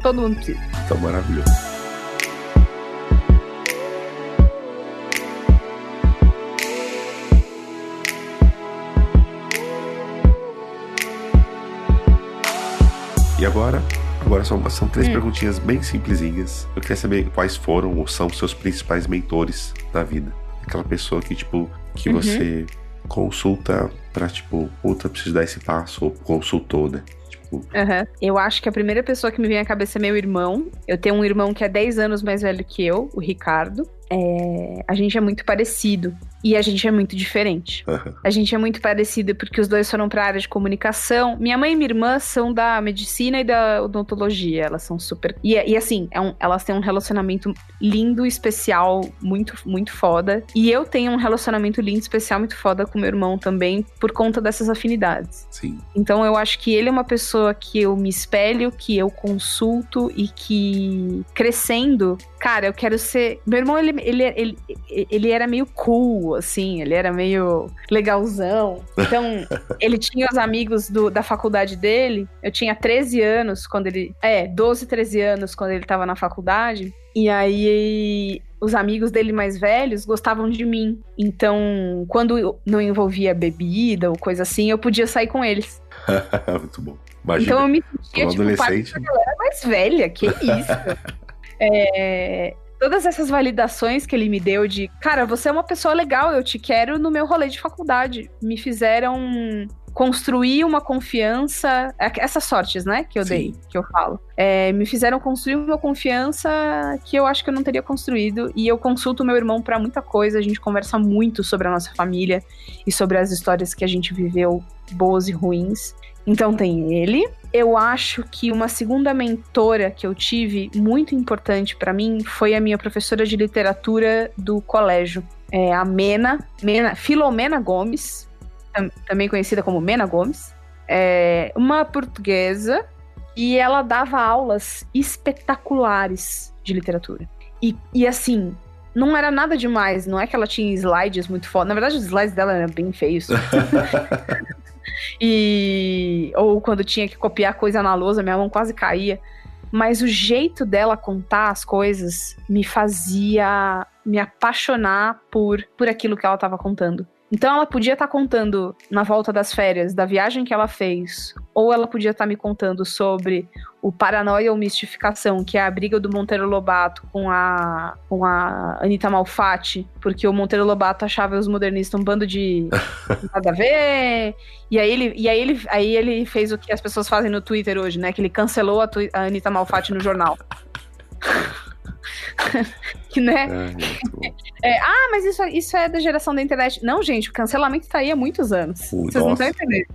Todo mundo precisa. Tá maravilhoso. E agora, agora são, são três hum. perguntinhas bem simplesinhas. Eu queria saber quais foram ou são seus principais mentores da vida. Aquela pessoa que, tipo, que uhum. você consulta pra, tipo, puta, preciso dar esse passo, ou consultou, né? Tipo... Uhum. Eu acho que a primeira pessoa que me vem à cabeça é meu irmão. Eu tenho um irmão que é 10 anos mais velho que eu, o Ricardo. É... A gente é muito parecido. E a gente é muito diferente. Uhum. A gente é muito parecido porque os dois foram para a área de comunicação. Minha mãe e minha irmã são da medicina e da odontologia. Elas são super. E, e assim, é um, elas têm um relacionamento lindo, especial, muito, muito foda. E eu tenho um relacionamento lindo, especial, muito foda com meu irmão também, por conta dessas afinidades. Sim. Então eu acho que ele é uma pessoa que eu me espelho, que eu consulto e que crescendo, cara, eu quero ser. Meu irmão, ele, ele, ele, ele era meio cool assim, ele era meio legalzão. Então, ele tinha os amigos do, da faculdade dele. Eu tinha 13 anos quando ele. É, 12, 13 anos quando ele tava na faculdade. E aí os amigos dele mais velhos gostavam de mim. Então, quando não envolvia bebida ou coisa assim, eu podia sair com eles. Muito bom. Imagina, então eu me sentia tipo parte da galera mais velha, que isso. é, todas essas validações que ele me deu de, cara, você é uma pessoa legal, eu te quero no meu rolê de faculdade, me fizeram construir uma confiança, é, essas sortes, né, que eu Sim. dei, que eu falo, é, me fizeram construir uma confiança que eu acho que eu não teria construído e eu consulto meu irmão para muita coisa, a gente conversa muito sobre a nossa família e sobre as histórias que a gente viveu, boas e ruins. Então tem ele, eu acho que uma segunda mentora que eu tive, muito importante para mim, foi a minha professora de literatura do colégio. É a Mena, Mena Filomena Gomes, também conhecida como Mena Gomes. É uma portuguesa e ela dava aulas espetaculares de literatura. E, e assim, não era nada demais, não é que ela tinha slides muito foda. Na verdade, os slides dela eram bem feios. E ou quando tinha que copiar coisa na lousa, minha mão quase caía. Mas o jeito dela contar as coisas me fazia me apaixonar por, por aquilo que ela estava contando. Então ela podia estar tá contando na volta das férias da viagem que ela fez, ou ela podia estar tá me contando sobre o Paranoia ou Mistificação, que é a briga do Monteiro Lobato com a, com a Anitta Malfatti, porque o Monteiro Lobato achava os modernistas um bando de nada a ver. E aí ele, e aí ele, aí ele fez o que as pessoas fazem no Twitter hoje, né? Que ele cancelou a, a Anitta Malfatti no jornal. que, né? É, é, ah, mas isso, isso é da geração da internet. Não, gente, o cancelamento tá aí há muitos anos. Vocês nossa. não estão entendendo.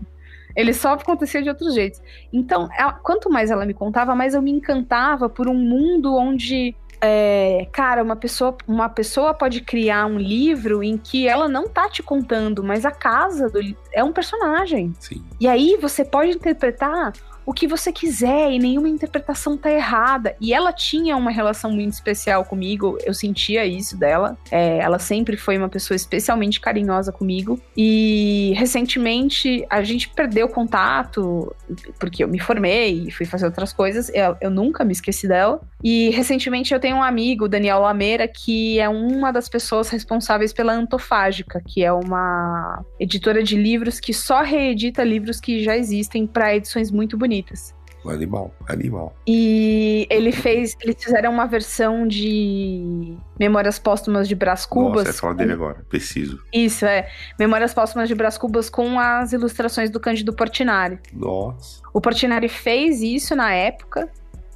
Ele só acontecia de outros jeitos. Então, ela, quanto mais ela me contava, mais eu me encantava por um mundo onde é, cara, uma pessoa, uma pessoa pode criar um livro em que ela não tá te contando, mas a casa do, é um personagem. Sim. E aí você pode interpretar o que você quiser e nenhuma interpretação tá errada. E ela tinha uma relação muito especial comigo, eu sentia isso dela. É, ela sempre foi uma pessoa especialmente carinhosa comigo. E recentemente a gente perdeu contato, porque eu me formei e fui fazer outras coisas. Eu, eu nunca me esqueci dela. E recentemente eu tenho um amigo, Daniel Lameira, que é uma das pessoas responsáveis pela Antofágica, que é uma editora de livros que só reedita livros que já existem para edições muito bonitas bonitas. Animal, animal. E ele fez, eles fizeram uma versão de Memórias Póstumas de Brás Cubas. Nossa, é só dele agora, preciso. Isso, é. Memórias Póstumas de Brás Cubas com as ilustrações do Cândido Portinari. Nossa. O Portinari fez isso na época.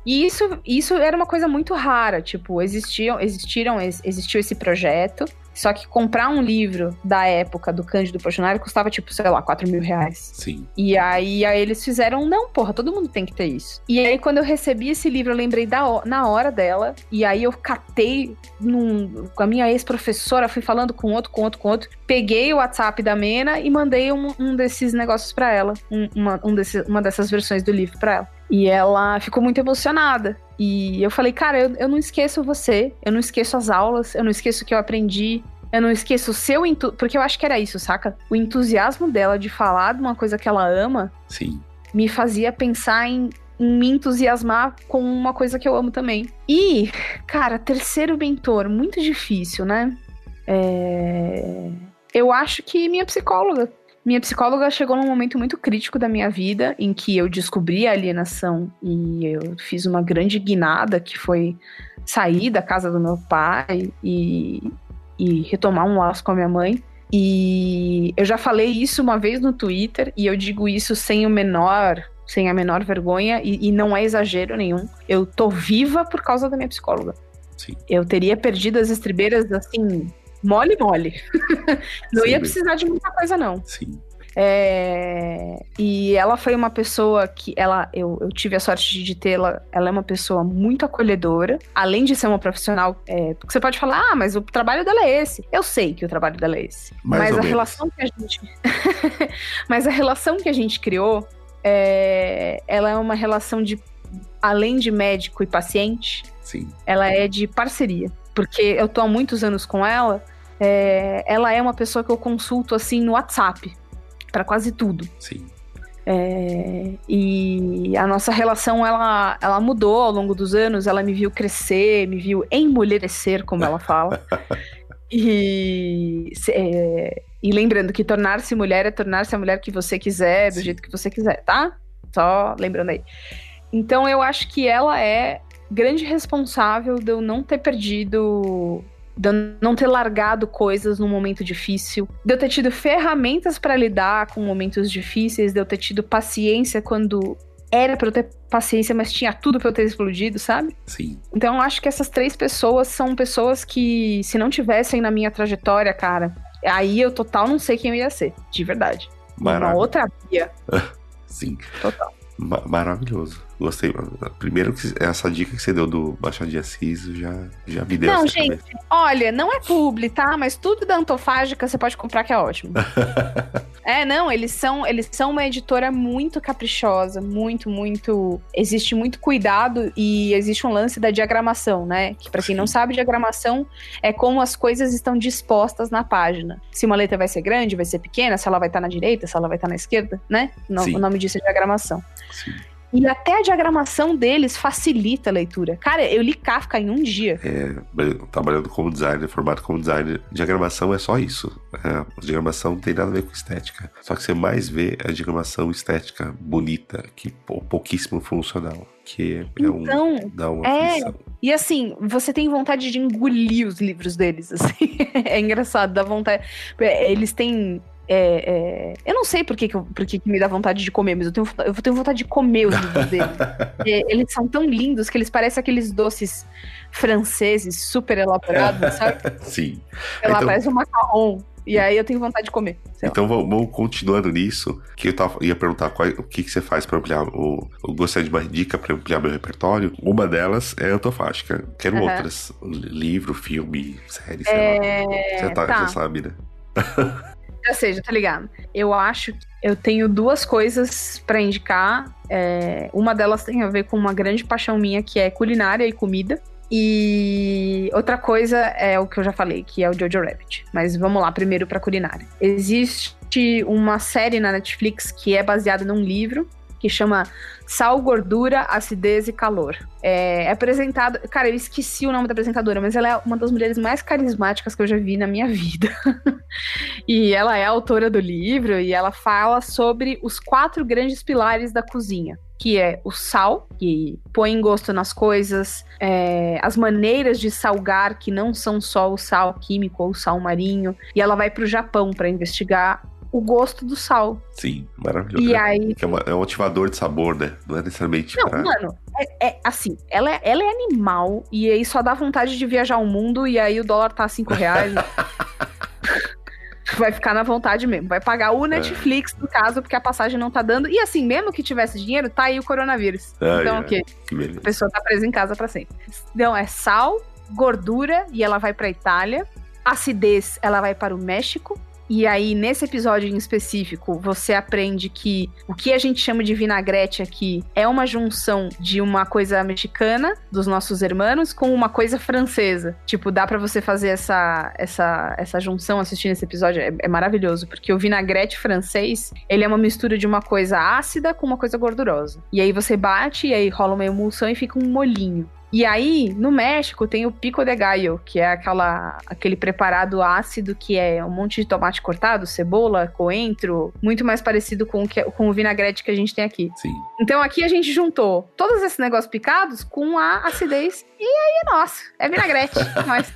E isso, isso era uma coisa muito rara, tipo, existiam, existiram, existiu esse projeto, só que comprar um livro da época do Cândido Portinari custava, tipo, sei lá, 4 mil reais. Sim. E aí, aí eles fizeram, não, porra, todo mundo tem que ter isso. E aí, quando eu recebi esse livro, eu lembrei da, na hora dela. E aí eu catei num, com a minha ex-professora, fui falando com outro, com outro, com outro. Peguei o WhatsApp da Mena e mandei um, um desses negócios para ela. Um, uma, um desse, uma dessas versões do livro para ela. E ela ficou muito emocionada. E eu falei, cara, eu, eu não esqueço você, eu não esqueço as aulas, eu não esqueço o que eu aprendi, eu não esqueço o seu entusiasmo. Porque eu acho que era isso, saca? O entusiasmo dela de falar de uma coisa que ela ama. Sim. Me fazia pensar em, em me entusiasmar com uma coisa que eu amo também. E, cara, terceiro mentor, muito difícil, né? É... Eu acho que minha psicóloga. Minha psicóloga chegou num momento muito crítico da minha vida, em que eu descobri a alienação e eu fiz uma grande guinada, que foi sair da casa do meu pai e, e retomar um laço com a minha mãe. E eu já falei isso uma vez no Twitter, e eu digo isso sem o menor sem a menor vergonha, e, e, não é exagero nenhum. Eu tô viva por causa da minha psicóloga. Sim. Eu teria perdido as estribeiras assim, mole, mole. não Sim, ia precisar de muita coisa, não. Sim. É, e ela foi uma pessoa que ela eu, eu tive a sorte de tê-la. Ela é uma pessoa muito acolhedora, além de ser uma profissional. É, você pode falar, ah, mas o trabalho dela é esse. Eu sei que o trabalho dela é esse. Mais mas a menos. relação que a gente. mas a relação que a gente criou, é, ela é uma relação de além de médico e paciente. Sim. Ela é de parceria porque eu tô há muitos anos com ela, é, ela é uma pessoa que eu consulto assim no WhatsApp para quase tudo. Sim. É, e a nossa relação ela, ela mudou ao longo dos anos. Ela me viu crescer, me viu emulherecer, como ela fala. e, é, e lembrando que tornar-se mulher é tornar-se a mulher que você quiser, do Sim. jeito que você quiser, tá? Só lembrando aí. Então eu acho que ela é grande responsável de eu não ter perdido de eu não ter largado coisas num momento difícil, de eu ter tido ferramentas para lidar com momentos difíceis, de eu ter tido paciência quando era para eu ter paciência, mas tinha tudo para eu ter explodido, sabe? Sim. Então eu acho que essas três pessoas são pessoas que, se não tivessem na minha trajetória, cara, aí eu total não sei quem eu ia ser, de verdade. Maravilha. Uma outra via. Sim. Total. Ma maravilhoso. Gostei. Primeiro, essa dica que você deu do Machado de Assis já, já me deu Não, gente, cabeça. olha, não é publi, tá? Mas tudo da Antofágica você pode comprar que é ótimo. é, não, eles são, eles são uma editora muito caprichosa, muito, muito. Existe muito cuidado e existe um lance da diagramação, né? Que para quem não sabe, diagramação é como as coisas estão dispostas na página. Se uma letra vai ser grande, vai ser pequena, se ela vai estar na direita, se ela vai estar na esquerda, né? o nome disso é diagramação. Sim. E até a diagramação deles facilita a leitura. Cara, eu li Kafka em um dia. É, trabalhando como designer, formado como designer, diagramação é só isso. É, a diagramação não tem nada a ver com estética. Só que você mais vê a diagramação estética bonita que pouquíssimo funcional. Que é então, um, dá uma é, E assim, você tem vontade de engolir os livros deles, assim. é engraçado, dá vontade. Eles têm é, é, eu não sei por que, que, por que, me dá vontade de comer, mas eu tenho, eu tenho vontade de comer os livros dele. eles são tão lindos que eles parecem aqueles doces franceses super elaborados, sabe? Sim. Ela então... parece um macarrão. E aí eu tenho vontade de comer. Então vamos continuando nisso, que eu tava, ia perguntar qual, o que, que você faz para ampliar o. Eu gostaria de uma dica para ampliar meu repertório. Uma delas é autofágica. Quero uhum. outras. Livro, filme, série, sei é... lá. Você tá, tá. já sabe, né? Já sei, já tá ligado. Eu acho que eu tenho duas coisas para indicar. É, uma delas tem a ver com uma grande paixão minha, que é culinária e comida. E outra coisa é o que eu já falei, que é o Jojo Rabbit. Mas vamos lá, primeiro para culinária. Existe uma série na Netflix que é baseada num livro que chama Sal, Gordura, Acidez e Calor. É, é apresentado. Cara, eu esqueci o nome da apresentadora, mas ela é uma das mulheres mais carismáticas que eu já vi na minha vida. E ela é autora do livro e ela fala sobre os quatro grandes pilares da cozinha que é o sal, que põe gosto nas coisas, é, as maneiras de salgar, que não são só o sal químico ou o sal marinho, e ela vai para o Japão para investigar o gosto do sal. Sim, maravilhoso. E aí... É, uma, é, um ativador de sabor, né? Não é necessariamente. Não, pra... mano, é, é, assim, ela é, ela é animal e aí só dá vontade de viajar o mundo e aí o dólar tá 5 reais. vai ficar na vontade mesmo. Vai pagar o é. Netflix, no caso, porque a passagem não tá dando. E assim, mesmo que tivesse dinheiro, tá aí o coronavírus. Ah, então, o quê? A pessoa tá presa em casa para sempre. Então, é sal, gordura, e ela vai pra Itália. Acidez, ela vai para o México. E aí, nesse episódio em específico, você aprende que o que a gente chama de vinagrete aqui é uma junção de uma coisa mexicana, dos nossos hermanos, com uma coisa francesa. Tipo, dá para você fazer essa, essa, essa junção assistindo esse episódio. É, é maravilhoso, porque o vinagrete francês, ele é uma mistura de uma coisa ácida com uma coisa gordurosa. E aí você bate, e aí rola uma emulsão e fica um molinho. E aí, no México, tem o pico de gallo, que é aquela, aquele preparado ácido que é um monte de tomate cortado, cebola, coentro, muito mais parecido com o, que, com o vinagrete que a gente tem aqui. Sim. Então aqui a gente juntou todos esses negócios picados com a acidez. E aí, nossa, é vinagrete. Mas...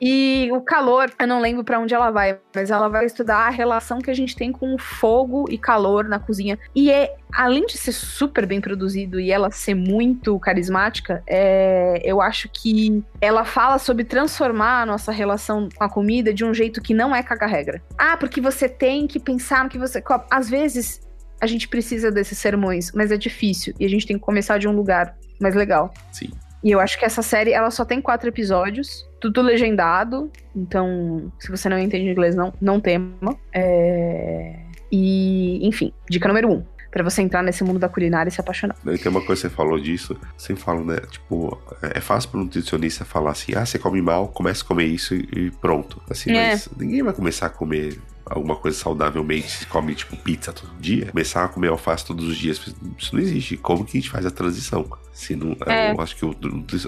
E o calor, eu não lembro para onde ela vai, mas ela vai estudar a relação que a gente tem com fogo e calor na cozinha. E é, além de ser super bem produzido e ela ser muito carismática, é, eu acho que ela fala sobre transformar a nossa relação com a comida de um jeito que não é caga-regra. Ah, porque você tem que pensar no que você. Às vezes a gente precisa desses sermões, mas é difícil e a gente tem que começar de um lugar mais legal. Sim. E eu acho que essa série, ela só tem quatro episódios, tudo legendado. Então, se você não entende inglês, não, não tema. É... E, enfim, dica número um para você entrar nesse mundo da culinária e se apaixonar. E tem uma coisa que você falou disso, você fala, né? Tipo, é fácil para um nutricionista falar assim: ah, você come mal, comece a comer isso e pronto. Assim, é. mas ninguém vai começar a comer alguma coisa saudavelmente, come tipo pizza todo dia, começar a comer alface todos os dias. Isso não existe. Como que a gente faz a transição? Se não, é. Eu acho que o,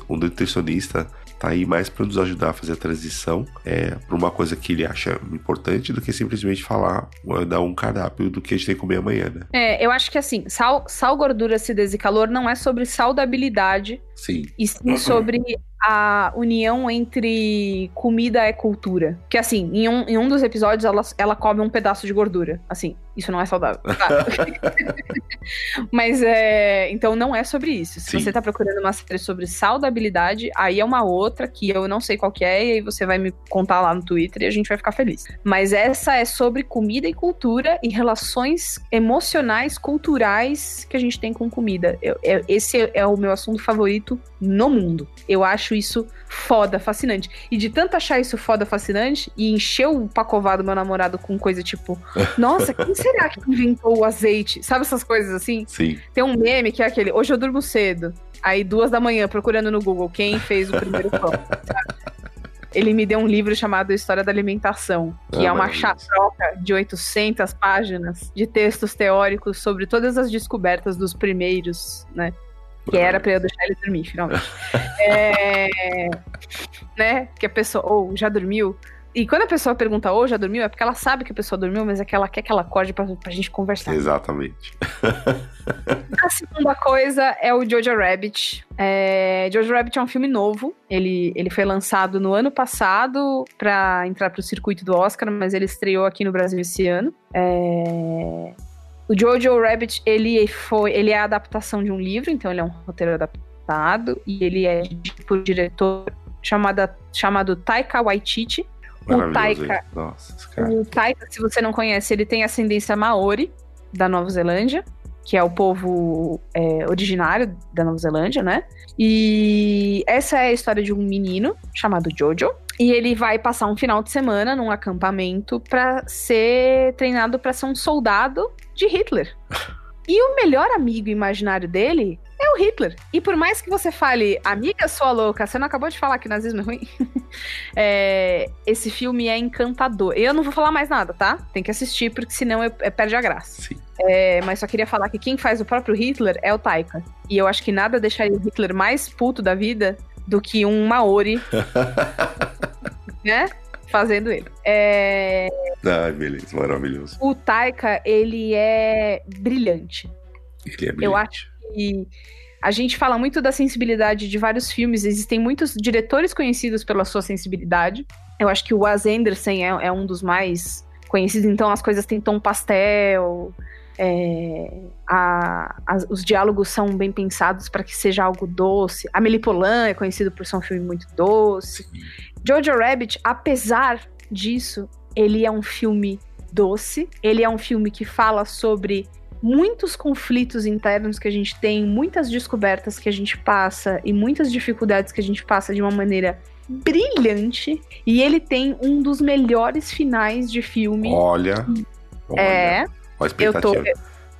o nutricionista tá aí mais para nos ajudar a fazer a transição é, para uma coisa que ele acha importante do que simplesmente falar, dar um cardápio do que a gente tem que comer amanhã, né? É, eu acho que assim, sal, sal gordura, acidez e calor não é sobre saudabilidade. Sim. E sim sobre a união entre comida e cultura. Que assim, em um, em um dos episódios ela, ela come um pedaço de gordura. Assim, isso não é saudável. Mas é. Então não é sobre isso. Se Sim. você tá procurando uma série sobre saudabilidade, aí é uma outra que eu não sei qual é, e aí você vai me contar lá no Twitter e a gente vai ficar feliz. Mas essa é sobre comida e cultura e relações emocionais, culturais que a gente tem com comida. Eu, eu, esse é o meu assunto favorito no mundo. Eu acho isso foda, fascinante. E de tanto achar isso foda, fascinante, e encher o pacovado do meu namorado com coisa tipo, nossa, quem será que inventou o azeite? Sabe essas coisas assim? Sim. Tem um meme que é aquele, hoje eu durmo cedo. Aí duas da manhã, procurando no Google quem fez o primeiro pão. ele me deu um livro chamado História da Alimentação, que Ah, é uma chatroca de 800 páginas de textos teóricos sobre todas as descobertas dos primeiros, né? Que era pra eu deixar ele dormir, finalmente. É, né? Que a pessoa, ou já dormiu. E quando a pessoa pergunta, ou já dormiu, é porque ela sabe que a pessoa dormiu, mas é que ela quer que ela acorde pra, pra gente conversar. Exatamente. A segunda coisa é o Jojo Rabbit. É, Jojo Rabbit é um filme novo. Ele, ele foi lançado no ano passado para entrar pro circuito do Oscar, mas ele estreou aqui no Brasil esse ano. É, O Jojo Rabbit, ele foi, ele é a adaptação de um livro, então ele é um roteiro adaptado e ele é por um diretor chamada, chamado Taika Waititi. Maravilhoso. Taika-? Nossa. O Taika, se você não conhece, ele tem ascendência maori da Nova Zelândia, que é o povo é, originário da Nova Zelândia, né? E essa é a história de um menino chamado Jojo. E ele vai passar um final de semana num acampamento pra ser treinado pra ser um soldado de Hitler. E o melhor amigo imaginário dele é o Hitler. E por mais que você fale, amiga sua louca, você não acabou de falar que nazismo é ruim? É, esse filme é encantador. Eu não vou falar mais nada, tá? Tem que assistir, porque senão eu, eu perde a graça. Sim. É, mas só queria falar que quem faz o próprio Hitler é o Taika. E eu acho que nada deixaria o Hitler mais puto da vida do que um Maori, né? Fazendo ele. É, Ai, beleza, maravilhoso. o Taika, ele é brilhante. Ele é brilhante. Eu acho E a gente fala muito da sensibilidade de vários filmes, existem muitos diretores conhecidos pela sua sensibilidade. Eu acho que o Wes Anderson é, é um dos mais conhecidos, então as coisas têm tom pastel, é, a- as- os diálogos são bem pensados para que seja algo doce. A Polan é conhecido por ser um filme muito doce. Jojo Rabbit, apesar disso, ele é um filme doce, ele é um filme que fala sobre muitos conflitos internos que a gente tem, muitas descobertas que a gente passa e muitas dificuldades que a gente passa de uma maneira brilhante. E ele tem um dos melhores finais de filme. Olha. é, Olha eu tô.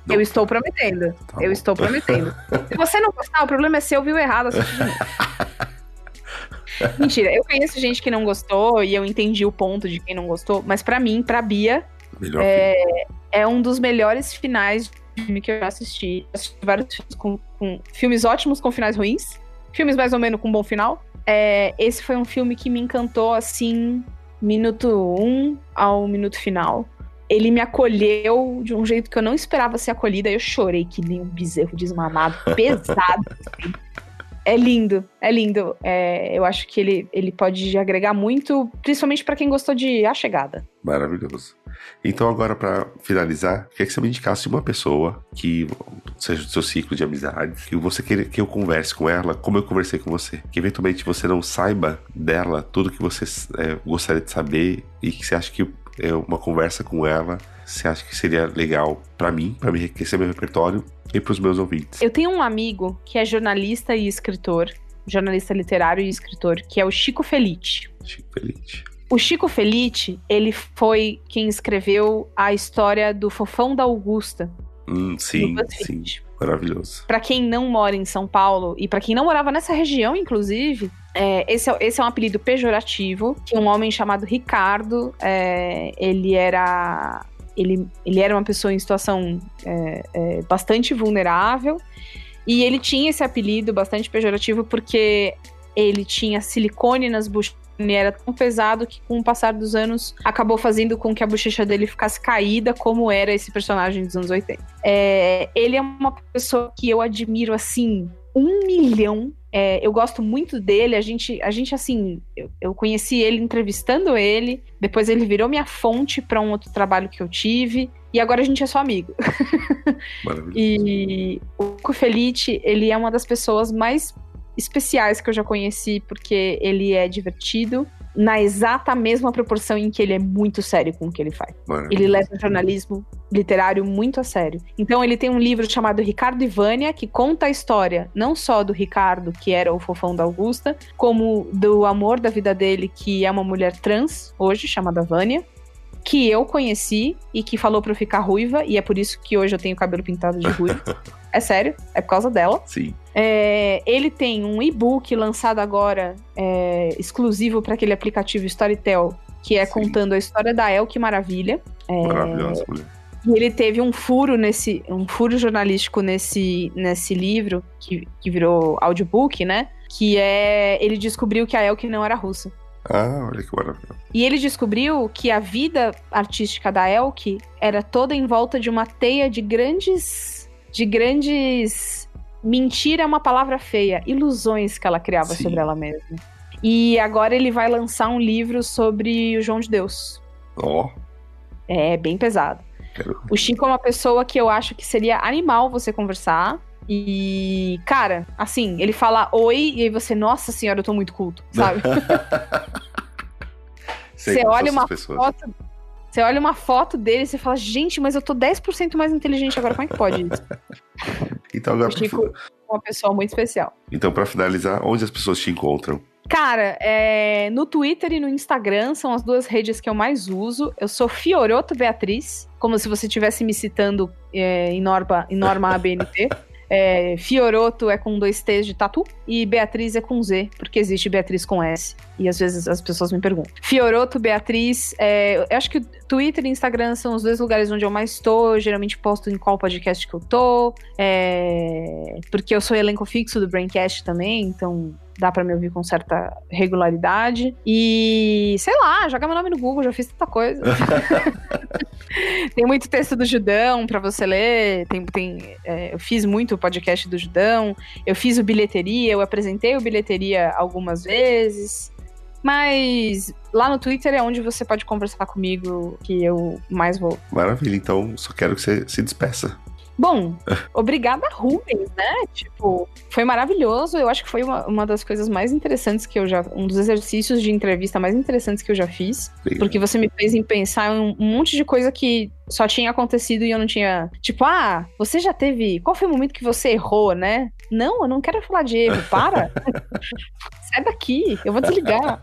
Eu estou prometendo. Tá eu estou prometendo. Se você não gostar, o problema é seu, viu errado. Mentira, eu conheço gente que não gostou e eu entendi o ponto de quem não gostou, mas pra mim, pra Bia, Melhor É, filme. É um dos melhores finais de filme que eu já assisti. Assisti vários filmes com, com- filmes ótimos com finais ruins, filmes mais ou menos com bom final. É, esse foi um filme que me encantou assim, minuto um ao minuto final. Ele me acolheu de um jeito que eu não esperava ser acolhida. Eu chorei que nem um bezerro desmamado, pesado. assim. É lindo, é lindo. É, eu acho que ele, ele pode agregar muito, principalmente pra quem gostou de A Chegada. Maravilhoso. Então, agora, pra finalizar, queria que você me indicasse uma pessoa que seja do seu ciclo de amizade, que você queira que eu converse com ela, como eu conversei com você. Que eventualmente você não saiba dela tudo que você é, gostaria de saber e que você acha que é uma conversa com ela, você acha que seria legal pra mim, pra me enriquecer meu repertório e pros meus ouvintes. Eu tenho um amigo que é jornalista e escritor, jornalista literário e escritor, que é o Chico Felice. Chico Feliz. O Chico Felice, ele foi quem escreveu a história do Fofão da Augusta. Hum, sim, sim. Maravilhoso. Pra quem não mora em São Paulo e pra quem não morava nessa região, inclusive, é, esse, é, esse é um apelido pejorativo que um homem chamado Ricardo, é, ele era ele, ele era uma pessoa em situação é, é, bastante vulnerável e ele tinha esse apelido bastante pejorativo porque ele tinha silicone nas bochechas e era tão pesado que com o passar dos anos acabou fazendo com que a bochecha dele ficasse caída como era esse personagem dos anos 80. É, ele é uma pessoa que eu admiro assim um milhão. É, eu gosto muito dele. A gente, a gente assim, eu, eu conheci ele entrevistando ele. Depois ele virou minha fonte para um outro trabalho que eu tive. E agora a gente é só amigo. Maravilhoso. E o Cuco Felice, ele é uma das pessoas mais especiais que eu já conheci, porque ele é divertido na exata mesma proporção em que ele é muito sério com o que ele faz. Maravilhoso. Ele leva o jornalismo literário muito a sério. Então ele tem um livro chamado Ricardo e Vânia, que conta a história não só do Ricardo, que era o fofão da Augusta, como do amor da vida dele, que é uma mulher trans, hoje, chamada Vânia, que eu conheci e que falou pra eu ficar ruiva, e é por isso que hoje eu tenho cabelo pintado de ruivo. é sério, é por causa dela. Sim. É, ele tem um e-book lançado agora, é, exclusivo para aquele aplicativo Storytel, que é Sim. contando a história da El, que maravilha. É, Maravilhosa. E ele teve um furo nesse, um furo jornalístico nesse, nesse livro, que, que virou audiobook, né? Que é. Ele descobriu que a Elke não era russa. Ah, olha que maravilha. E ele descobriu que a vida artística da Elke era toda em volta de uma teia de grandes. de grandes. Mentira é uma palavra feia. Ilusões que ela criava Sim. sobre ela mesma. E agora ele vai lançar um livro sobre o João de Deus. Ó. Oh. É bem pesado. Quero... O Chico é uma pessoa que eu acho que seria animal você conversar. E, cara, assim, ele fala oi e aí você, nossa senhora, eu tô muito culto, sabe? você olha uma foto. Você olha uma foto dele e você fala, gente, mas eu tô 10% mais inteligente agora, como é que pode isso? então agora. Chico é uma pessoa muito especial. Então, para finalizar, onde as pessoas te encontram? Cara, é, no Twitter e no Instagram são as duas redes que eu mais uso. Eu sou Fioroto Beatriz, como se você estivesse me citando é, em, norma, em norma ABNT. É, Fioroto é com dois T's de tatu e Beatriz é com Z, porque existe Beatriz com S. E às vezes as pessoas me perguntam. Fioroto, Beatriz, é, eu acho que Twitter e Instagram são os dois lugares onde eu mais estou. Eu geralmente posto em qual podcast que eu tô. É, porque eu sou elenco fixo do Braincast também, então dá para me ouvir com certa regularidade. E sei lá, joga meu nome no Google, já fiz tanta coisa. tem muito texto do Judão para você ler. Tem, tem, é, eu fiz muito o podcast do Judão. Eu fiz o bilheteria, eu apresentei o bilheteria algumas vezes. Mas lá no Twitter é onde você pode conversar comigo, que eu mais vou. Maravilha, então só quero que você se despeça. Bom, obrigada, Rubens, né? Tipo, foi maravilhoso. Eu acho que foi uma, uma das coisas mais interessantes que eu já. Um dos exercícios de entrevista mais interessantes que eu já fiz. Porque você me fez em pensar em um, um monte de coisa que só tinha acontecido e eu não tinha. Tipo, ah, você já teve. Qual foi o momento que você errou, né? Não, eu não quero falar de erro, para. Sai daqui, eu vou desligar.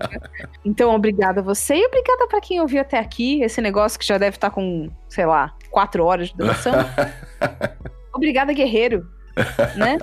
então, obrigada a você e obrigada para quem ouviu até aqui. Esse negócio que já deve estar tá com, sei lá, quatro horas de duração. obrigada, guerreiro. né?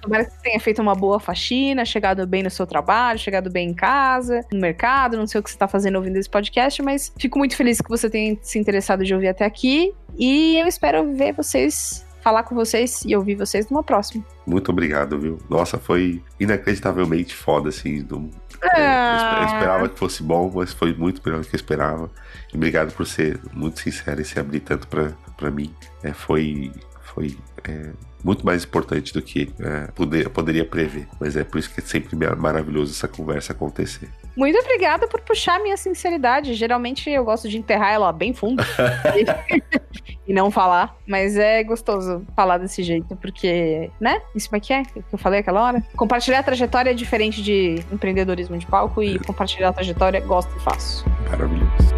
Tomara que você tenha feito uma boa faxina, chegado bem no seu trabalho, chegado bem em casa, no mercado, não sei o que você está fazendo ouvindo esse podcast, mas fico muito feliz que você tenha se interessado de ouvir até aqui e eu espero ver vocês falar com vocês e ouvir vocês numa próxima. Muito obrigado, viu? Nossa, foi inacreditavelmente foda, assim. Do... Ah. Eu esperava que fosse bom, mas foi muito melhor do que eu esperava. E obrigado por ser muito sincero e se abrir tanto para mim. É, foi foi é, muito mais importante do que é, poder, poderia prever. Mas é por isso que é sempre maravilhoso essa conversa acontecer. Muito obrigada por puxar minha sinceridade. Geralmente eu gosto de enterrar ela bem fundo e não falar, mas é gostoso falar desse jeito, porque, né? Isso aqui é que eu falei aquela hora. Compartilhar a trajetória é diferente de empreendedorismo de palco e compartilhar a trajetória gosto e faço. Maravilhoso.